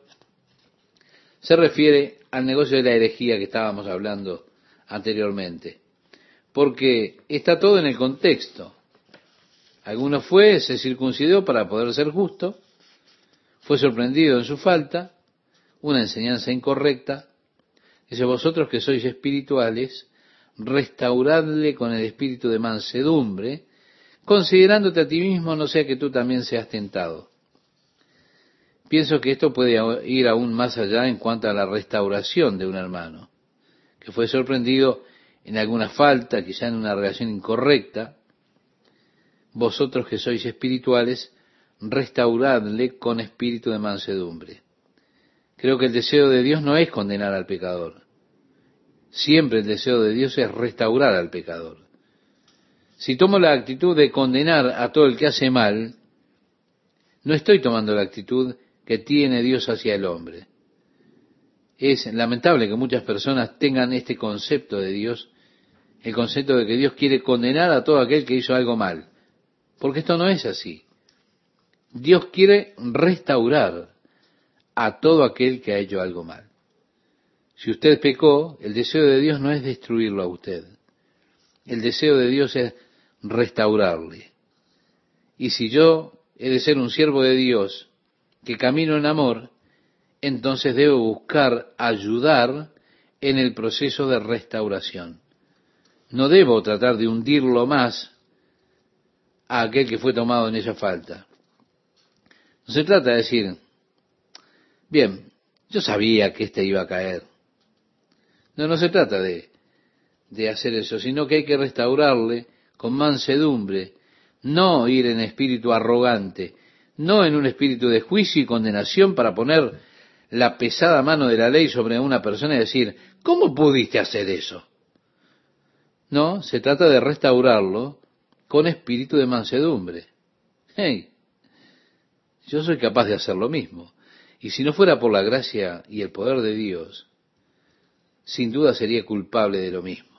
B: se refiere al negocio de la herejía que estábamos hablando anteriormente. Porque está todo en el contexto. Alguno fue, se circuncidó para poder ser justo, fue sorprendido en su falta, una enseñanza incorrecta. Dice, vosotros que sois espirituales, restauradle con el espíritu de mansedumbre, considerándote a ti mismo, no sea que tú también seas tentado. Pienso que esto puede ir aún más allá en cuanto a la restauración de un hermano, que fue sorprendido en alguna falta, quizá en una relación incorrecta. Vosotros que sois espirituales, restauradle con espíritu de mansedumbre. Creo que el deseo de Dios no es condenar al pecador. Siempre el deseo de Dios es restaurar al pecador. Si tomo la actitud de condenar a todo el que hace mal, no estoy tomando la actitud que tiene Dios hacia el hombre. Es lamentable que muchas personas tengan este concepto de Dios, el concepto de que Dios quiere condenar a todo aquel que hizo algo mal, porque esto no es así. Dios quiere restaurar a todo aquel que ha hecho algo mal. Si usted pecó, el deseo de Dios no es destruirlo a usted. El deseo de Dios es restaurarle. Y si yo he de ser un siervo de Dios que camino en amor, entonces debo buscar ayudar en el proceso de restauración. No debo tratar de hundirlo más a aquel que fue tomado en esa falta. No se trata de decir, bien, yo sabía que éste iba a caer. No, no se trata de, de hacer eso, sino que hay que restaurarle con mansedumbre, no ir en espíritu arrogante, no en un espíritu de juicio y condenación para poner la pesada mano de la ley sobre una persona y decir, ¿cómo pudiste hacer eso? No, se trata de restaurarlo con espíritu de mansedumbre. Hey, yo soy capaz de hacer lo mismo. Y si no fuera por la gracia y el poder de Dios, sin duda sería culpable de lo mismo.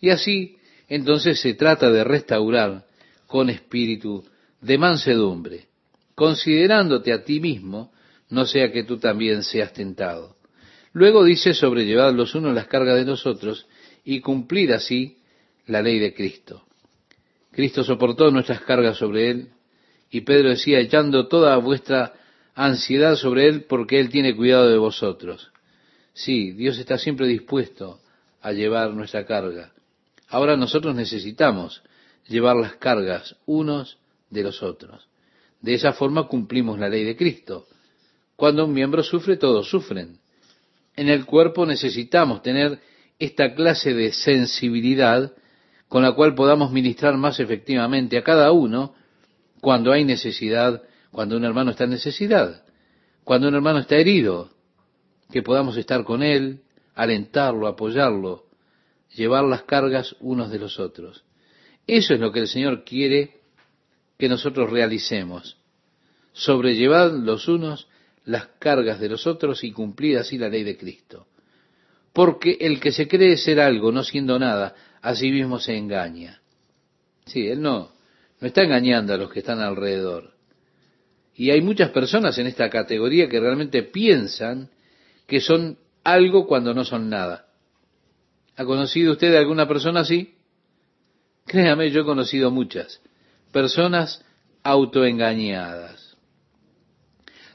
B: Y así, entonces se trata de restaurar con espíritu de mansedumbre, considerándote a ti mismo, no sea que tú también seas tentado. Luego dice sobrellevad los unos las cargas de nosotros y cumplir así la ley de Cristo. Cristo soportó nuestras cargas sobre él y Pedro decía echando toda vuestra ansiedad sobre él porque él tiene cuidado de vosotros. Sí, Dios está siempre dispuesto a llevar nuestra carga. Ahora nosotros necesitamos llevar las cargas unos de los otros. De esa forma cumplimos la ley de Cristo. Cuando un miembro sufre, todos sufren. En el cuerpo necesitamos tener esta clase de sensibilidad con la cual podamos ministrar más efectivamente a cada uno cuando hay necesidad, cuando un hermano está en necesidad, cuando un hermano está herido, que podamos estar con él, alentarlo, apoyarlo, llevar las cargas unos de los otros. Eso es lo que el Señor quiere que nosotros realicemos. Sobrellevad los unos las cargas de los otros y cumplir así la ley de Cristo. Porque el que se cree ser algo no siendo nada, a sí mismo se engaña. Sí, él no, no está engañando a los que están alrededor. Y hay muchas personas en esta categoría que realmente piensan que son algo cuando no son nada. ¿Ha conocido usted alguna persona así? Créame, yo he conocido muchas personas autoengañadas.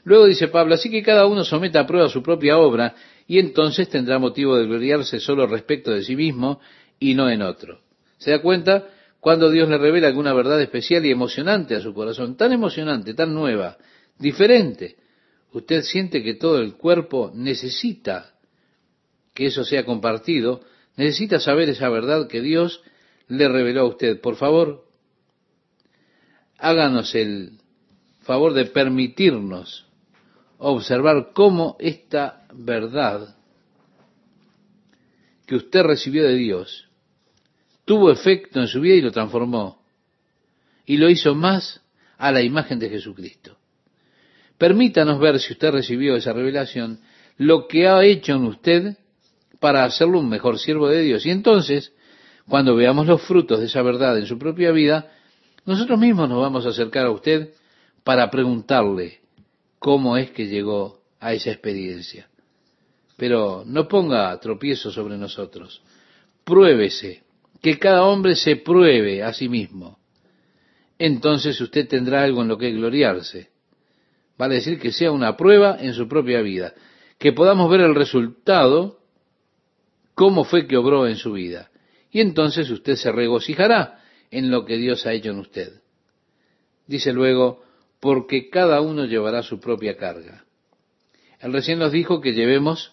B: Luego dice Pablo, así que cada uno someta a prueba su propia obra y entonces tendrá motivo de gloriarse solo respecto de sí mismo y no en otro. ¿Se da cuenta? Cuando Dios le revela alguna verdad especial y emocionante a su corazón, tan emocionante, tan nueva, diferente, usted siente que todo el cuerpo necesita que eso sea compartido, necesita saber esa verdad que Dios le reveló a usted. Por favor, háganos el favor de permitirnos observar cómo esta verdad que usted recibió de Dios tuvo efecto en su vida y lo transformó y lo hizo más a la imagen de Jesucristo. Permítanos ver si usted recibió esa revelación, lo que ha hecho en usted para hacerlo un mejor siervo de Dios. Y entonces, cuando veamos los frutos de esa verdad en su propia vida, nosotros mismos nos vamos a acercar a usted para preguntarle cómo es que llegó a esa experiencia. Pero no ponga tropiezo sobre nosotros. Pruébese, que cada hombre se pruebe a sí mismo. Entonces usted tendrá algo en lo que gloriarse. Vale decir que sea una prueba en su propia vida, que podamos ver el resultado, cómo fue que obró en su vida. Y entonces usted se regocijará en lo que Dios ha hecho en usted. Dice luego, porque cada uno llevará su propia carga. Él recién nos dijo que llevemos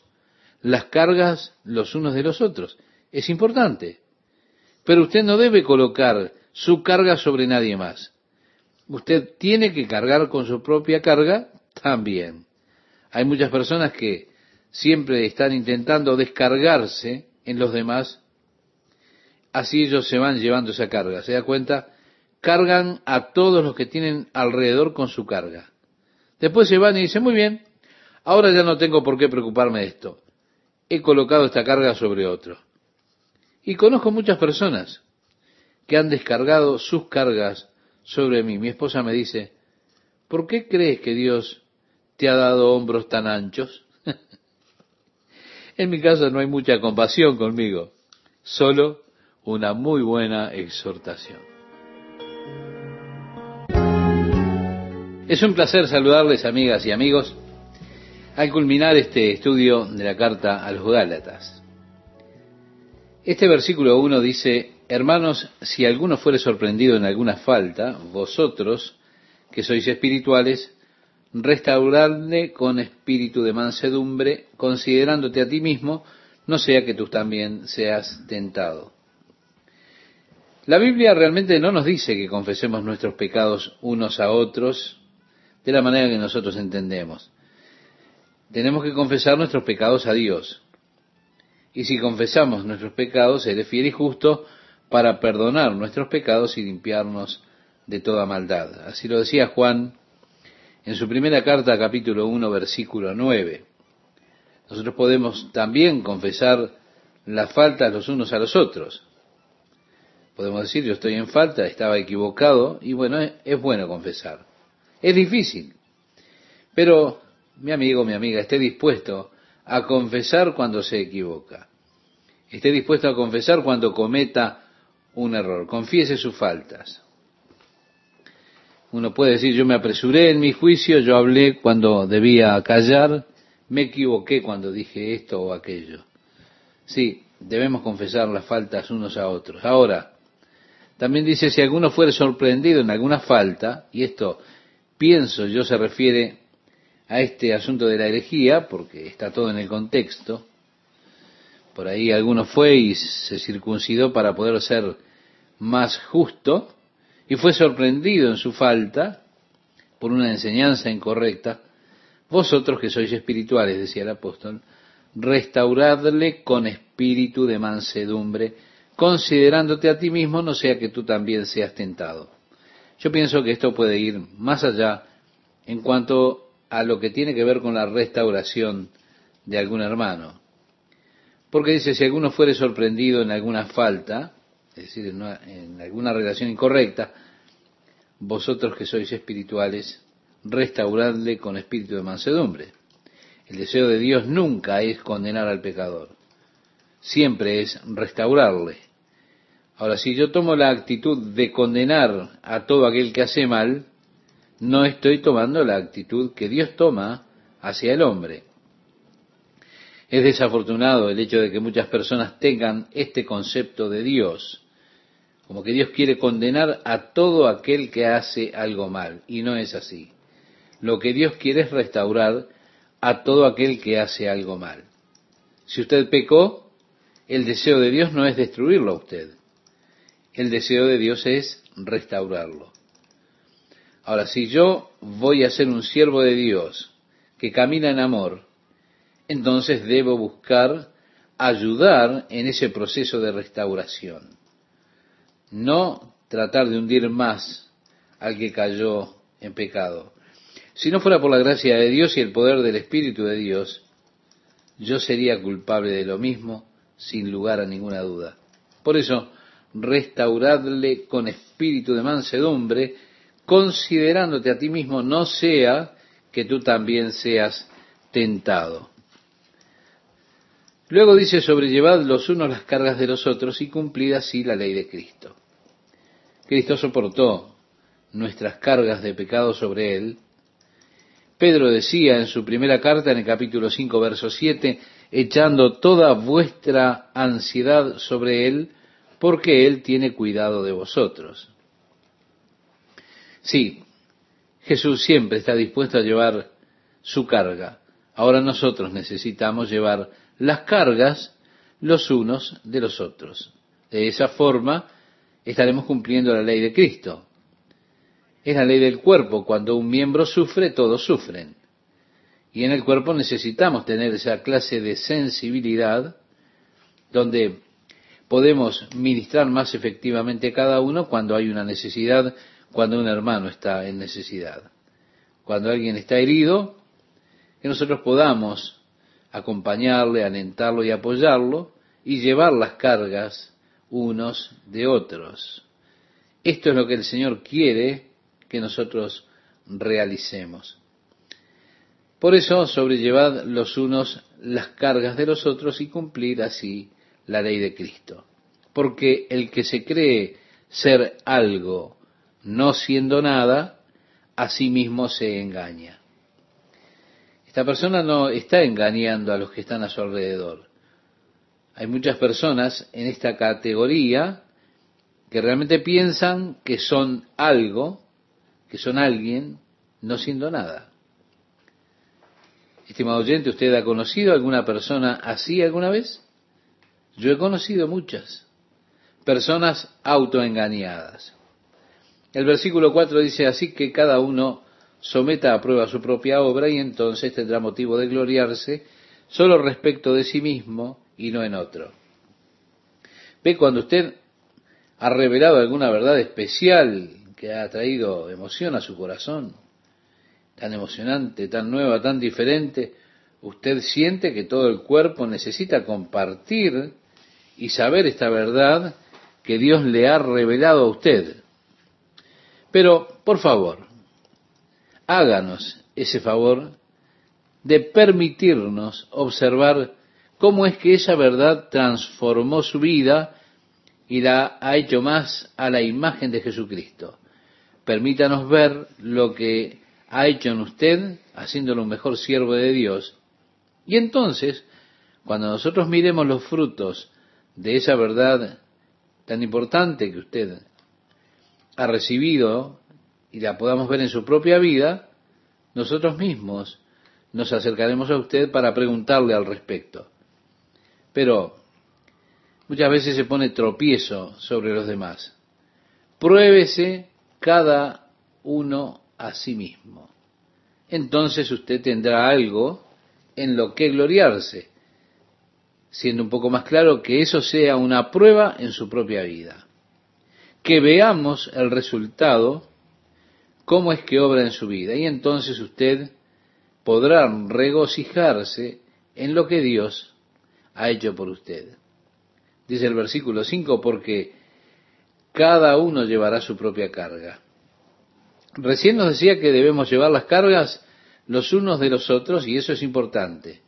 B: las cargas los unos de los otros. Es importante. Pero usted no debe colocar su carga sobre nadie más. Usted tiene que cargar con su propia carga también. Hay muchas personas que siempre están intentando descargarse en los demás, así ellos se van llevando esa carga. ¿Se da cuenta? Cargan a todos los que tienen alrededor con su carga. Después se van y dicen, muy bien, ahora ya no tengo por qué preocuparme de esto. He colocado esta carga sobre otro. Y conozco muchas personas que han descargado sus cargas sobre mí. Mi esposa me dice, ¿por qué crees que Dios te ha dado hombros tan anchos? en mi caso no hay mucha compasión conmigo, solo una muy buena exhortación. Es un placer saludarles, amigas y amigos, al culminar este estudio de la carta a los Gálatas. Este versículo 1 dice, Hermanos, si alguno fuere sorprendido en alguna falta, vosotros, que sois espirituales, restauradle con espíritu de mansedumbre, considerándote a ti mismo, no sea que tú también seas tentado. La Biblia realmente no nos dice que confesemos nuestros pecados unos a otros de la manera que nosotros entendemos. Tenemos que confesar nuestros pecados a Dios. Y si confesamos nuestros pecados, Él es fiel y justo para perdonar nuestros pecados y limpiarnos de toda maldad. Así lo decía Juan en su primera carta, capítulo 1, versículo 9. Nosotros podemos también confesar las faltas los unos a los otros. Podemos decir, yo estoy en falta, estaba equivocado, y bueno, es, bueno confesar. Es difícil, pero mi amigo, mi amiga, esté dispuesto a confesar cuando se equivoca. Esté dispuesto a confesar cuando cometa un error. Confiese sus faltas. Uno puede decir, yo me apresuré en mi juicio, yo hablé cuando debía callar, me equivoqué cuando dije esto o aquello. Sí, debemos confesar las faltas unos a otros. Ahora, también dice, si alguno fuere sorprendido en alguna falta, y esto pienso yo se refiere a este asunto de la herejía, porque está todo en el contexto, por ahí alguno fue y se circuncidó para poder ser más justo, y fue sorprendido en su falta por una enseñanza incorrecta, vosotros que sois espirituales, decía el apóstol, restauradle con espíritu de mansedumbre, considerándote a ti mismo, no sea que tú también seas tentado. Yo pienso que esto puede ir más allá en cuanto a lo que tiene que ver con la restauración de algún hermano. Porque dice, si alguno fuere sorprendido en alguna falta, es decir, en, alguna relación incorrecta, vosotros que sois espirituales, restauradle con espíritu de mansedumbre. El deseo de Dios nunca es condenar al pecador, siempre es restaurarle. Ahora, si yo tomo la actitud de condenar a todo aquel que hace mal, no estoy tomando la actitud que Dios toma hacia el hombre. Es desafortunado el hecho de que muchas personas tengan este concepto de Dios como que Dios quiere condenar a todo aquel que hace algo mal, y no es así. Lo que Dios quiere es restaurar a todo aquel que hace algo mal. Si usted pecó, el deseo de Dios no es destruirlo a usted. El deseo de Dios es restaurarlo. Ahora, si yo voy a ser un siervo de Dios que camina en amor, entonces debo buscar ayudar en ese proceso de restauración no tratar de hundir más al que cayó en pecado. Si no fuera por la gracia de Dios y el poder del Espíritu de Dios, yo sería culpable de lo mismo, sin lugar a ninguna duda. Por eso, restauradle con espíritu de mansedumbre, considerándote a ti mismo, no sea que tú también seas tentado. Luego dice, sobrellevad los unos las cargas de los otros y cumplid así la ley de Cristo. Cristo soportó nuestras cargas de pecado sobre él. Pedro decía en su primera carta, en el capítulo 5, verso 7, echando toda vuestra ansiedad sobre él, porque él tiene cuidado de vosotros. Sí, Jesús siempre está dispuesto a llevar su carga. Ahora nosotros necesitamos llevar las cargas los unos de los otros. De esa forma, estaremos cumpliendo la ley de Cristo. Es la ley del cuerpo. Cuando un miembro sufre, todos sufren. Y en el cuerpo necesitamos tener esa clase de sensibilidad donde podemos ministrar más efectivamente cada uno cuando hay una necesidad, cuando un hermano está en necesidad. Cuando alguien está herido, que nosotros podamos acompañarle, alentarlo y apoyarlo y llevar las cargas unos de otros. Esto es lo que el Señor quiere que nosotros realicemos. Por eso, sobrellevad los unos las cargas de los otros y cumplir así la ley de Cristo. Porque el que se cree ser algo no siendo nada, a sí mismo se engaña. Esta persona no está engañando a los que están a su alrededor. Hay muchas personas en esta categoría que realmente piensan que son algo, que son alguien, no siendo nada. Estimado oyente, ¿usted ha conocido alguna persona así alguna vez? Yo he conocido muchas personas autoengañadas. El versículo 4 dice así que cada uno someta a prueba su propia obra y entonces tendrá motivo de gloriarse solo respecto de sí mismo y no en otro. Ve cuando usted ha revelado alguna verdad especial que ha traído emoción a su corazón, tan emocionante, tan nueva, tan diferente, usted siente que todo el cuerpo necesita compartir y saber esta verdad que Dios le ha revelado a usted. Pero, por favor, háganos ese favor de permitirnos observar cómo es que esa verdad transformó su vida y la ha hecho más a la imagen de Jesucristo. Permítanos ver lo que ha hecho en usted, haciéndolo un mejor siervo de Dios. Y entonces, cuando nosotros miremos los frutos de esa verdad tan importante que usted ha recibido y la podamos ver en su propia vida, nosotros mismos nos acercaremos a usted para preguntarle al respecto. Pero muchas veces se pone tropiezo sobre los demás. Pruébese cada uno a sí mismo. Entonces usted tendrá algo en lo que gloriarse, siendo un poco más claro que eso sea una prueba en su propia vida. Que veamos el resultado cómo es que obra en su vida. Y entonces usted podrá regocijarse en lo que Dios ha hecho por usted. Dice el versículo 5, porque cada uno llevará su propia carga. Recién nos decía que debemos llevar las cargas los unos de los otros y eso es importante.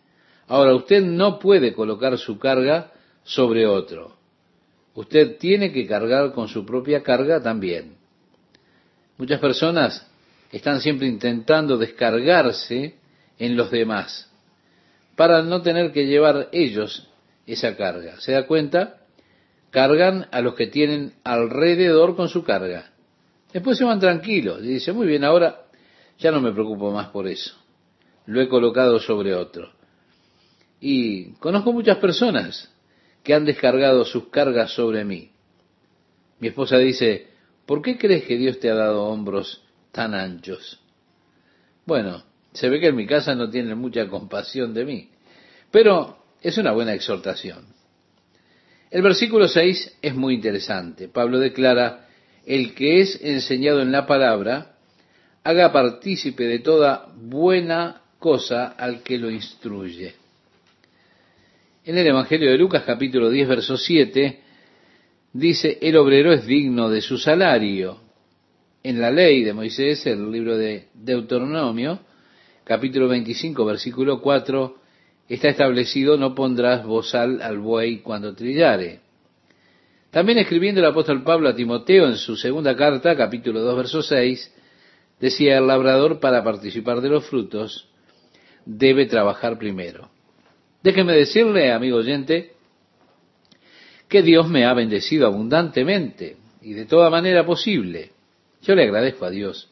B: Ahora, usted no puede colocar su carga sobre otro. Usted tiene que cargar con su propia carga también. Muchas personas están siempre intentando descargarse en los demás para no tener que llevar ellos esa carga. ¿Se da cuenta? Cargan a los que tienen alrededor con su carga. Después se van tranquilos y dicen, muy bien, ahora ya no me preocupo más por eso. Lo he colocado sobre otro. Y conozco muchas personas que han descargado sus cargas sobre mí. Mi esposa dice, ¿Por qué crees que Dios te ha dado hombros tan anchos? Bueno, se ve que en mi casa no tienen mucha compasión de mí, pero es una buena exhortación. El versículo 6 es muy interesante. Pablo declara, el que es enseñado en la palabra, haga partícipe de toda buena cosa al que lo instruye. En el Evangelio de Lucas capítulo 10, verso 7, dice, el obrero es digno de su salario. En la ley de Moisés, el libro de Deuteronomio, capítulo 25, versículo 4, está establecido, no pondrás bozal al buey cuando trillare. También escribiendo el apóstol Pablo a Timoteo en su segunda carta, capítulo 2, verso 6, decía, el labrador para participar de los frutos debe trabajar primero. Déjeme decirle, amigo oyente, que Dios me ha bendecido abundantemente y de toda manera posible. Yo le agradezco a Dios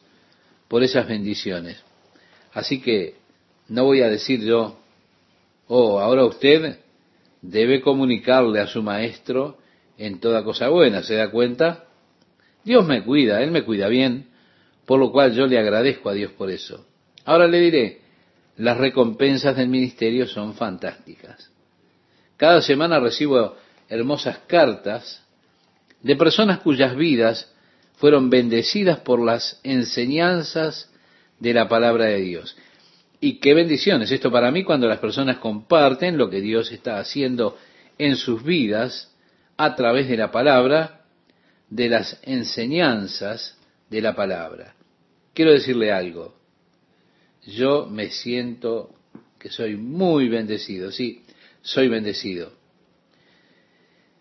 B: por esas bendiciones. Así que no voy a decir yo, oh, ahora usted debe comunicarle a su maestro en toda cosa buena, ¿se da cuenta? Dios me cuida, Él me cuida bien, por lo cual yo le agradezco a Dios por eso. Ahora le diré, las recompensas del ministerio son fantásticas. Cada semana recibo hermosas cartas de personas cuyas vidas fueron bendecidas por las enseñanzas de la palabra de Dios. Y qué bendiciones esto para mí cuando las personas comparten lo que Dios está haciendo en sus vidas a través de la palabra, de las enseñanzas de la palabra. Quiero decirle algo. Yo me siento que soy muy bendecido, sí, soy bendecido.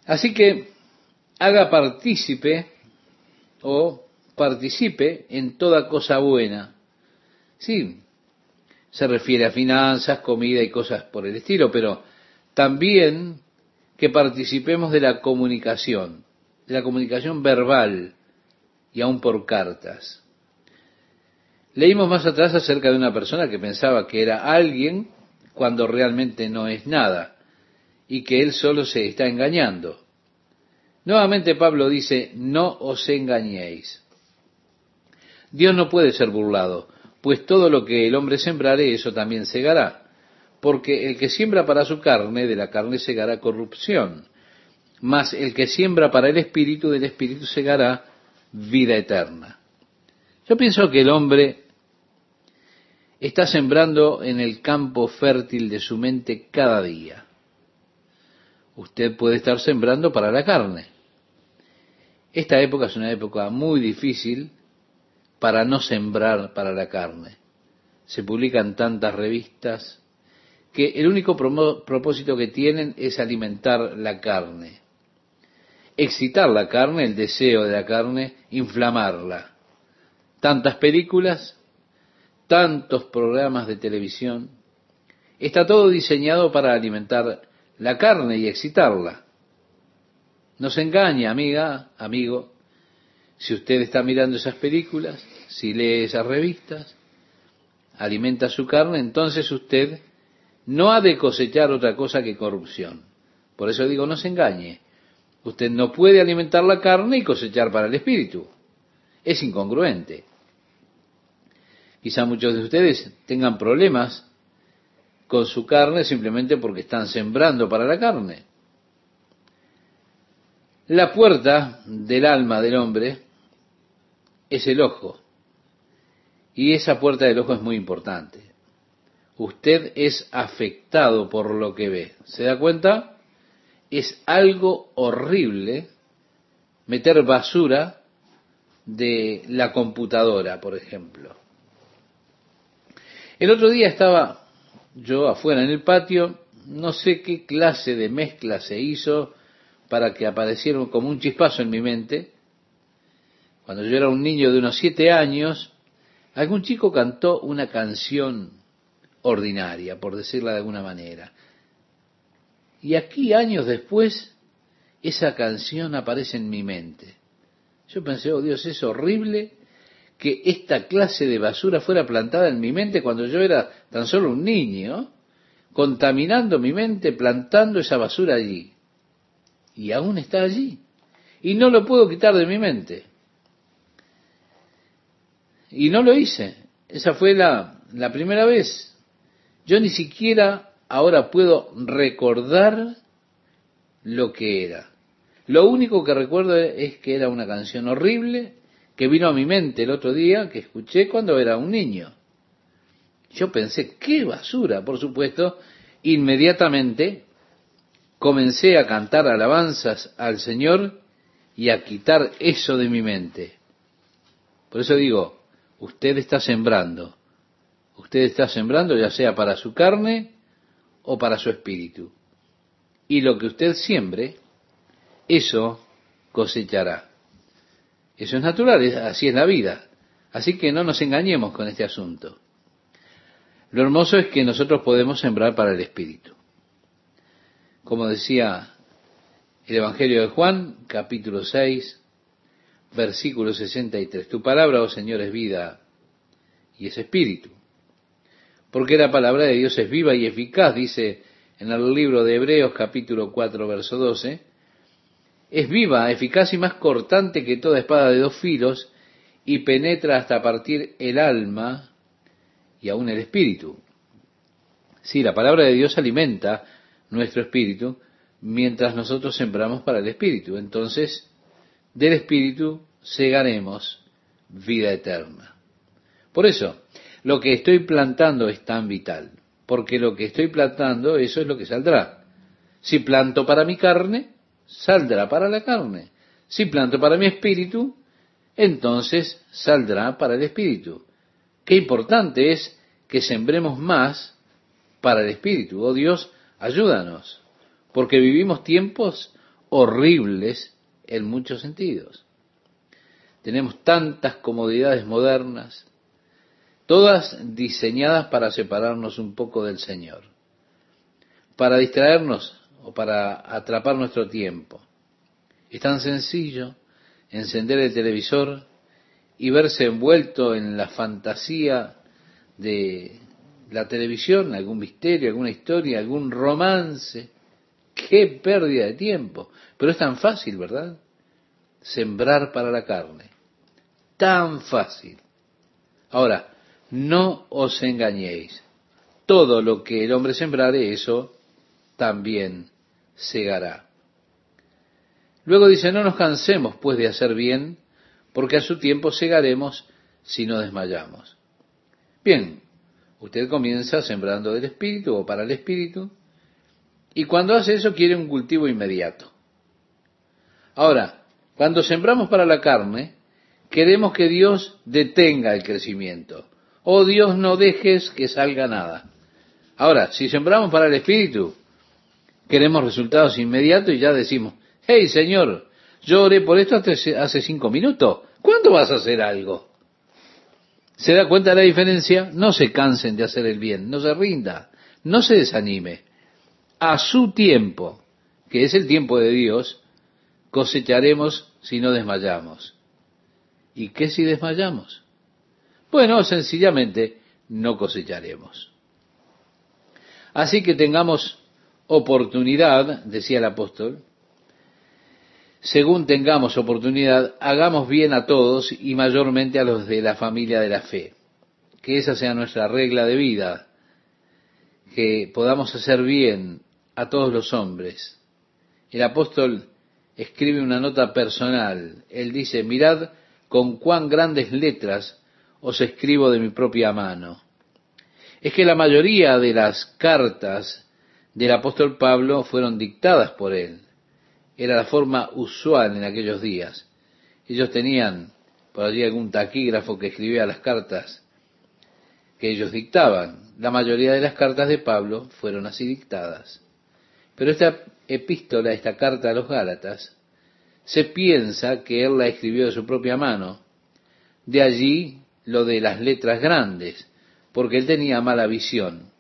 B: Así que haga partícipe o participe en toda cosa buena. Sí, se refiere a finanzas, comida y cosas por el estilo, pero también que participemos de la comunicación, de la comunicación verbal y aún por cartas. Leímos más atrás acerca de una persona que pensaba que era alguien cuando realmente no es nada y que él solo se está engañando. Nuevamente Pablo dice, no os engañéis. Dios no puede ser burlado, pues todo lo que el hombre sembrare, eso también segará. Porque el que siembra para su carne, de la carne segará corrupción. Mas el que siembra para el espíritu, del espíritu segará vida eterna. Yo pienso que el hombre está sembrando en el campo fértil de su mente cada día. Usted puede estar sembrando para la carne. Esta época es una época muy difícil para no sembrar para la carne. Se publican tantas revistas que el único propósito que tienen es alimentar la carne, excitar la carne, el deseo de la carne, inflamarla. Tantas películas, tantos programas de televisión, está todo diseñado para alimentar la carne y excitarla. No se engañe, amiga, amigo, si usted está mirando esas películas, si lee esas revistas, alimenta su carne, entonces usted no ha de cosechar otra cosa que corrupción. Por eso digo, no se engañe. Usted no puede alimentar la carne y cosechar para el espíritu. Es incongruente. Quizá muchos de ustedes tengan problemas con su carne simplemente porque están sembrando para la carne. La puerta del alma del hombre es el ojo. Y esa puerta del ojo es muy importante. Usted es afectado por lo que ve. ¿Se da cuenta? Es algo horrible meter basura de la computadora, por ejemplo. El otro día estaba yo afuera en el patio, no sé qué clase de mezcla se hizo para que aparecieron como un chispazo en mi mente. Cuando yo era un niño de unos siete años, algún chico cantó una canción ordinaria, por decirla de alguna manera. Y aquí, años después, esa canción aparece en mi mente. Yo pensé, oh Dios, es horrible que esta clase de basura fuera plantada en mi mente cuando yo era tan solo un niño, contaminando mi mente, plantando esa basura allí y aún está allí. Y no lo puedo quitar de mi mente. Y no lo hice. Esa fue la, la primera vez. Yo ni siquiera ahora puedo recordar lo que era. Lo único que recuerdo es que era una canción horrible que vino a mi mente el otro día, que escuché cuando era un niño. Yo pensé, qué basura, por supuesto, inmediatamente comencé a cantar alabanzas al Señor y a quitar eso de mi mente. Por eso digo, usted está sembrando. Usted está sembrando ya sea para su carne o para su espíritu. Y lo que usted siembre, eso cosechará. Eso es natural, así es la vida. Así que no nos engañemos con este asunto. Lo hermoso es que nosotros podemos sembrar para el espíritu como decía el Evangelio de Juan, capítulo 6, versículo 63. Tu palabra, oh Señor, es vida y es espíritu. Porque la palabra de Dios es viva y eficaz, dice en el libro de Hebreos, capítulo 4, verso 12. Es viva, eficaz y más cortante que toda espada de dos filos y penetra hasta partir el alma y aún el espíritu. Sí, la palabra de Dios alimenta nuestro espíritu mientras nosotros sembramos para el espíritu. Entonces, del espíritu segaremos vida eterna. Por eso, lo que estoy plantando es tan vital, porque lo que estoy plantando, eso es lo que saldrá. Si planto para mi carne, saldrá para la carne. Si planto para mi espíritu, entonces saldrá para el espíritu. Qué importante es que sembremos más para el espíritu. Oh Dios, ayúdanos, porque vivimos tiempos horribles en muchos sentidos. Tenemos tantas comodidades modernas, todas diseñadas para separarnos un poco del Señor, para distraernos o para atrapar nuestro tiempo. Es tan sencillo encender el televisor y verse envuelto en la fantasía de la televisión, algún misterio, alguna historia, algún romance. Qué pérdida de tiempo. Pero es tan fácil, ¿verdad? Sembrar para la carne. Tan fácil. Ahora, no os engañéis. Todo lo que el hombre sembrare, eso también segará. Luego dice, no nos cansemos pues de hacer bien, porque a su tiempo segaremos si no desmayamos. Bien, usted comienza sembrando del espíritu o para el espíritu, y cuando hace eso quiere un cultivo inmediato. Ahora, cuando sembramos para la carne, queremos que Dios detenga el crecimiento. Oh Dios, no dejes que salga nada. Ahora, si sembramos para el espíritu, queremos resultados inmediatos y ya decimos, hey Señor, yo oré por esto hace cinco minutos, ¿cuándo vas a hacer algo? ¿Se da cuenta de la diferencia? No se cansen de hacer el bien, no se rinda, no se desanime. A su tiempo, que es el tiempo de Dios, cosecharemos si no desmayamos. ¿Y qué si desmayamos? Bueno, sencillamente no cosecharemos. Así que tengamos oportunidad, decía el apóstol, según tengamos oportunidad, hagamos bien a todos y mayormente a los de la familia de la fe. Que esa sea nuestra regla de vida, que podamos hacer bien a todos los hombres. El apóstol escribe una nota personal. Él dice, mirad con cuán grandes letras os escribo de mi propia mano. Es que la mayoría de las cartas del apóstol Pablo fueron dictadas por él era la forma usual en aquellos días. Ellos tenían por allí algún taquígrafo que escribía las cartas que ellos dictaban. La mayoría de las cartas de Pablo fueron así dictadas. Pero esta epístola, esta carta a los Gálatas, se piensa que él la escribió de su propia mano. De allí lo de las letras grandes, porque él tenía mala visión.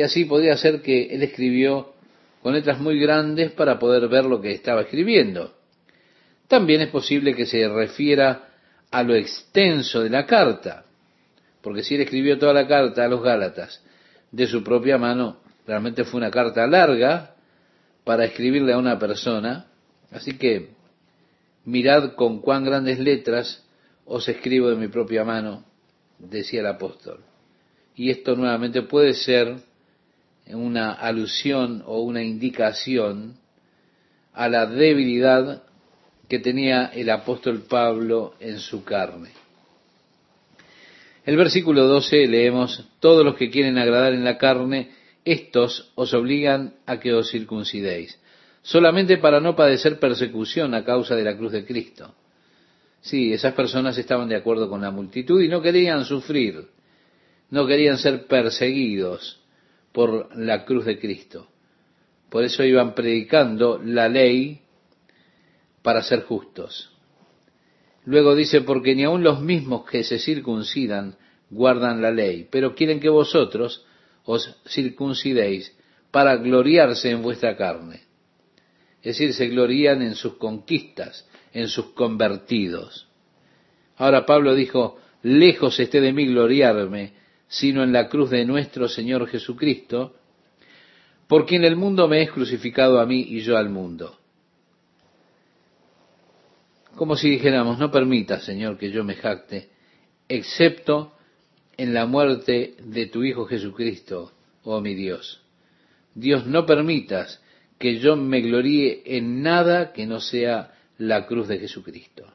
B: Y así podía ser que él escribió con letras muy grandes para poder ver lo que estaba escribiendo. También es posible que se refiera a lo extenso de la carta, porque si él escribió toda la carta a los Gálatas de su propia mano, realmente fue una carta larga para escribirle a una persona, así que mirad con cuán grandes letras os escribo de mi propia mano, decía el apóstol. Y esto nuevamente puede ser una alusión o una indicación a la debilidad que tenía el apóstol Pablo en su carne. El versículo 12 leemos, todos los que quieren agradar en la carne, estos os obligan a que os circuncidéis, solamente para no padecer persecución a causa de la cruz de Cristo. Sí, esas personas estaban de acuerdo con la multitud y no querían sufrir, no querían ser perseguidos por la cruz de Cristo. Por eso iban predicando la ley para ser justos. Luego dice, porque ni aun los mismos que se circuncidan guardan la ley, pero quieren que vosotros os circuncidéis para gloriarse en vuestra carne. Es decir, se glorían en sus conquistas, en sus convertidos. Ahora Pablo dijo, lejos esté de mí gloriarme, sino en la cruz de nuestro Señor Jesucristo, por quien el mundo me es crucificado a mí y yo al mundo. Como si dijéramos, no permita, Señor, que yo me jacte, excepto en la muerte de tu Hijo Jesucristo, oh mi Dios. Dios, no permitas que yo me gloríe en nada que no sea la cruz de Jesucristo.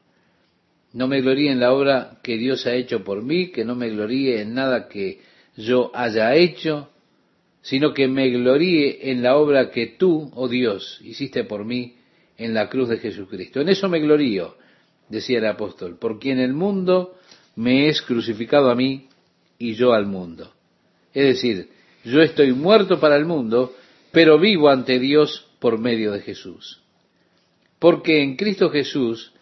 B: No me gloríe en la obra que Dios ha hecho por mí, que no me gloríe en nada que yo haya hecho, sino que me gloríe en la obra que tú, oh Dios, hiciste por mí en la cruz de Jesucristo. En eso me glorío, decía el apóstol, porque en el mundo me es crucificado a mí y yo al mundo. Es decir, yo estoy muerto para el mundo, pero vivo ante Dios por medio de Jesús. Porque en Cristo Jesús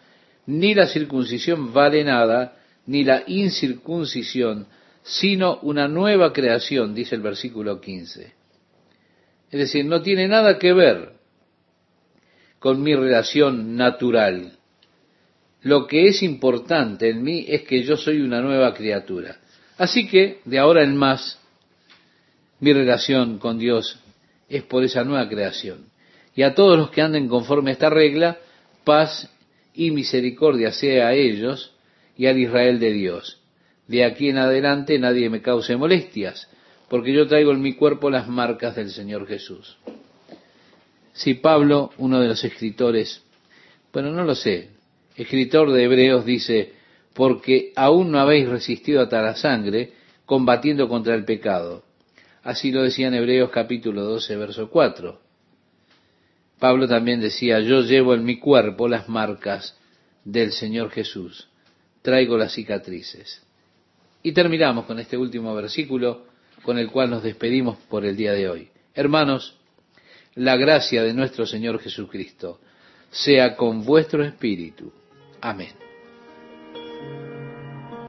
B: ni la circuncisión vale nada, ni la incircuncisión, sino una nueva creación, dice el versículo 15. Es decir, no tiene nada que ver con mi relación natural. Lo que es importante en mí es que yo soy una nueva criatura. Así que, de ahora en más, mi relación con Dios es por esa nueva creación. Y a todos los que anden conforme a esta regla, paz y misericordia sea a ellos y al Israel de Dios. De aquí en adelante nadie me cause molestias, porque yo traigo en mi cuerpo las marcas del Señor Jesús. Si Pablo, uno de los escritores, bueno, no lo sé, escritor de Hebreos, dice, porque aún no habéis resistido hasta la sangre, combatiendo contra el pecado. Así lo decía en Hebreos capítulo 12, verso 4. Pablo también decía, yo llevo en mi cuerpo las marcas del Señor Jesús, traigo las cicatrices. Y terminamos con este último versículo con el cual nos despedimos por el día de hoy. Hermanos, la gracia de nuestro Señor Jesucristo sea con vuestro espíritu. Amén.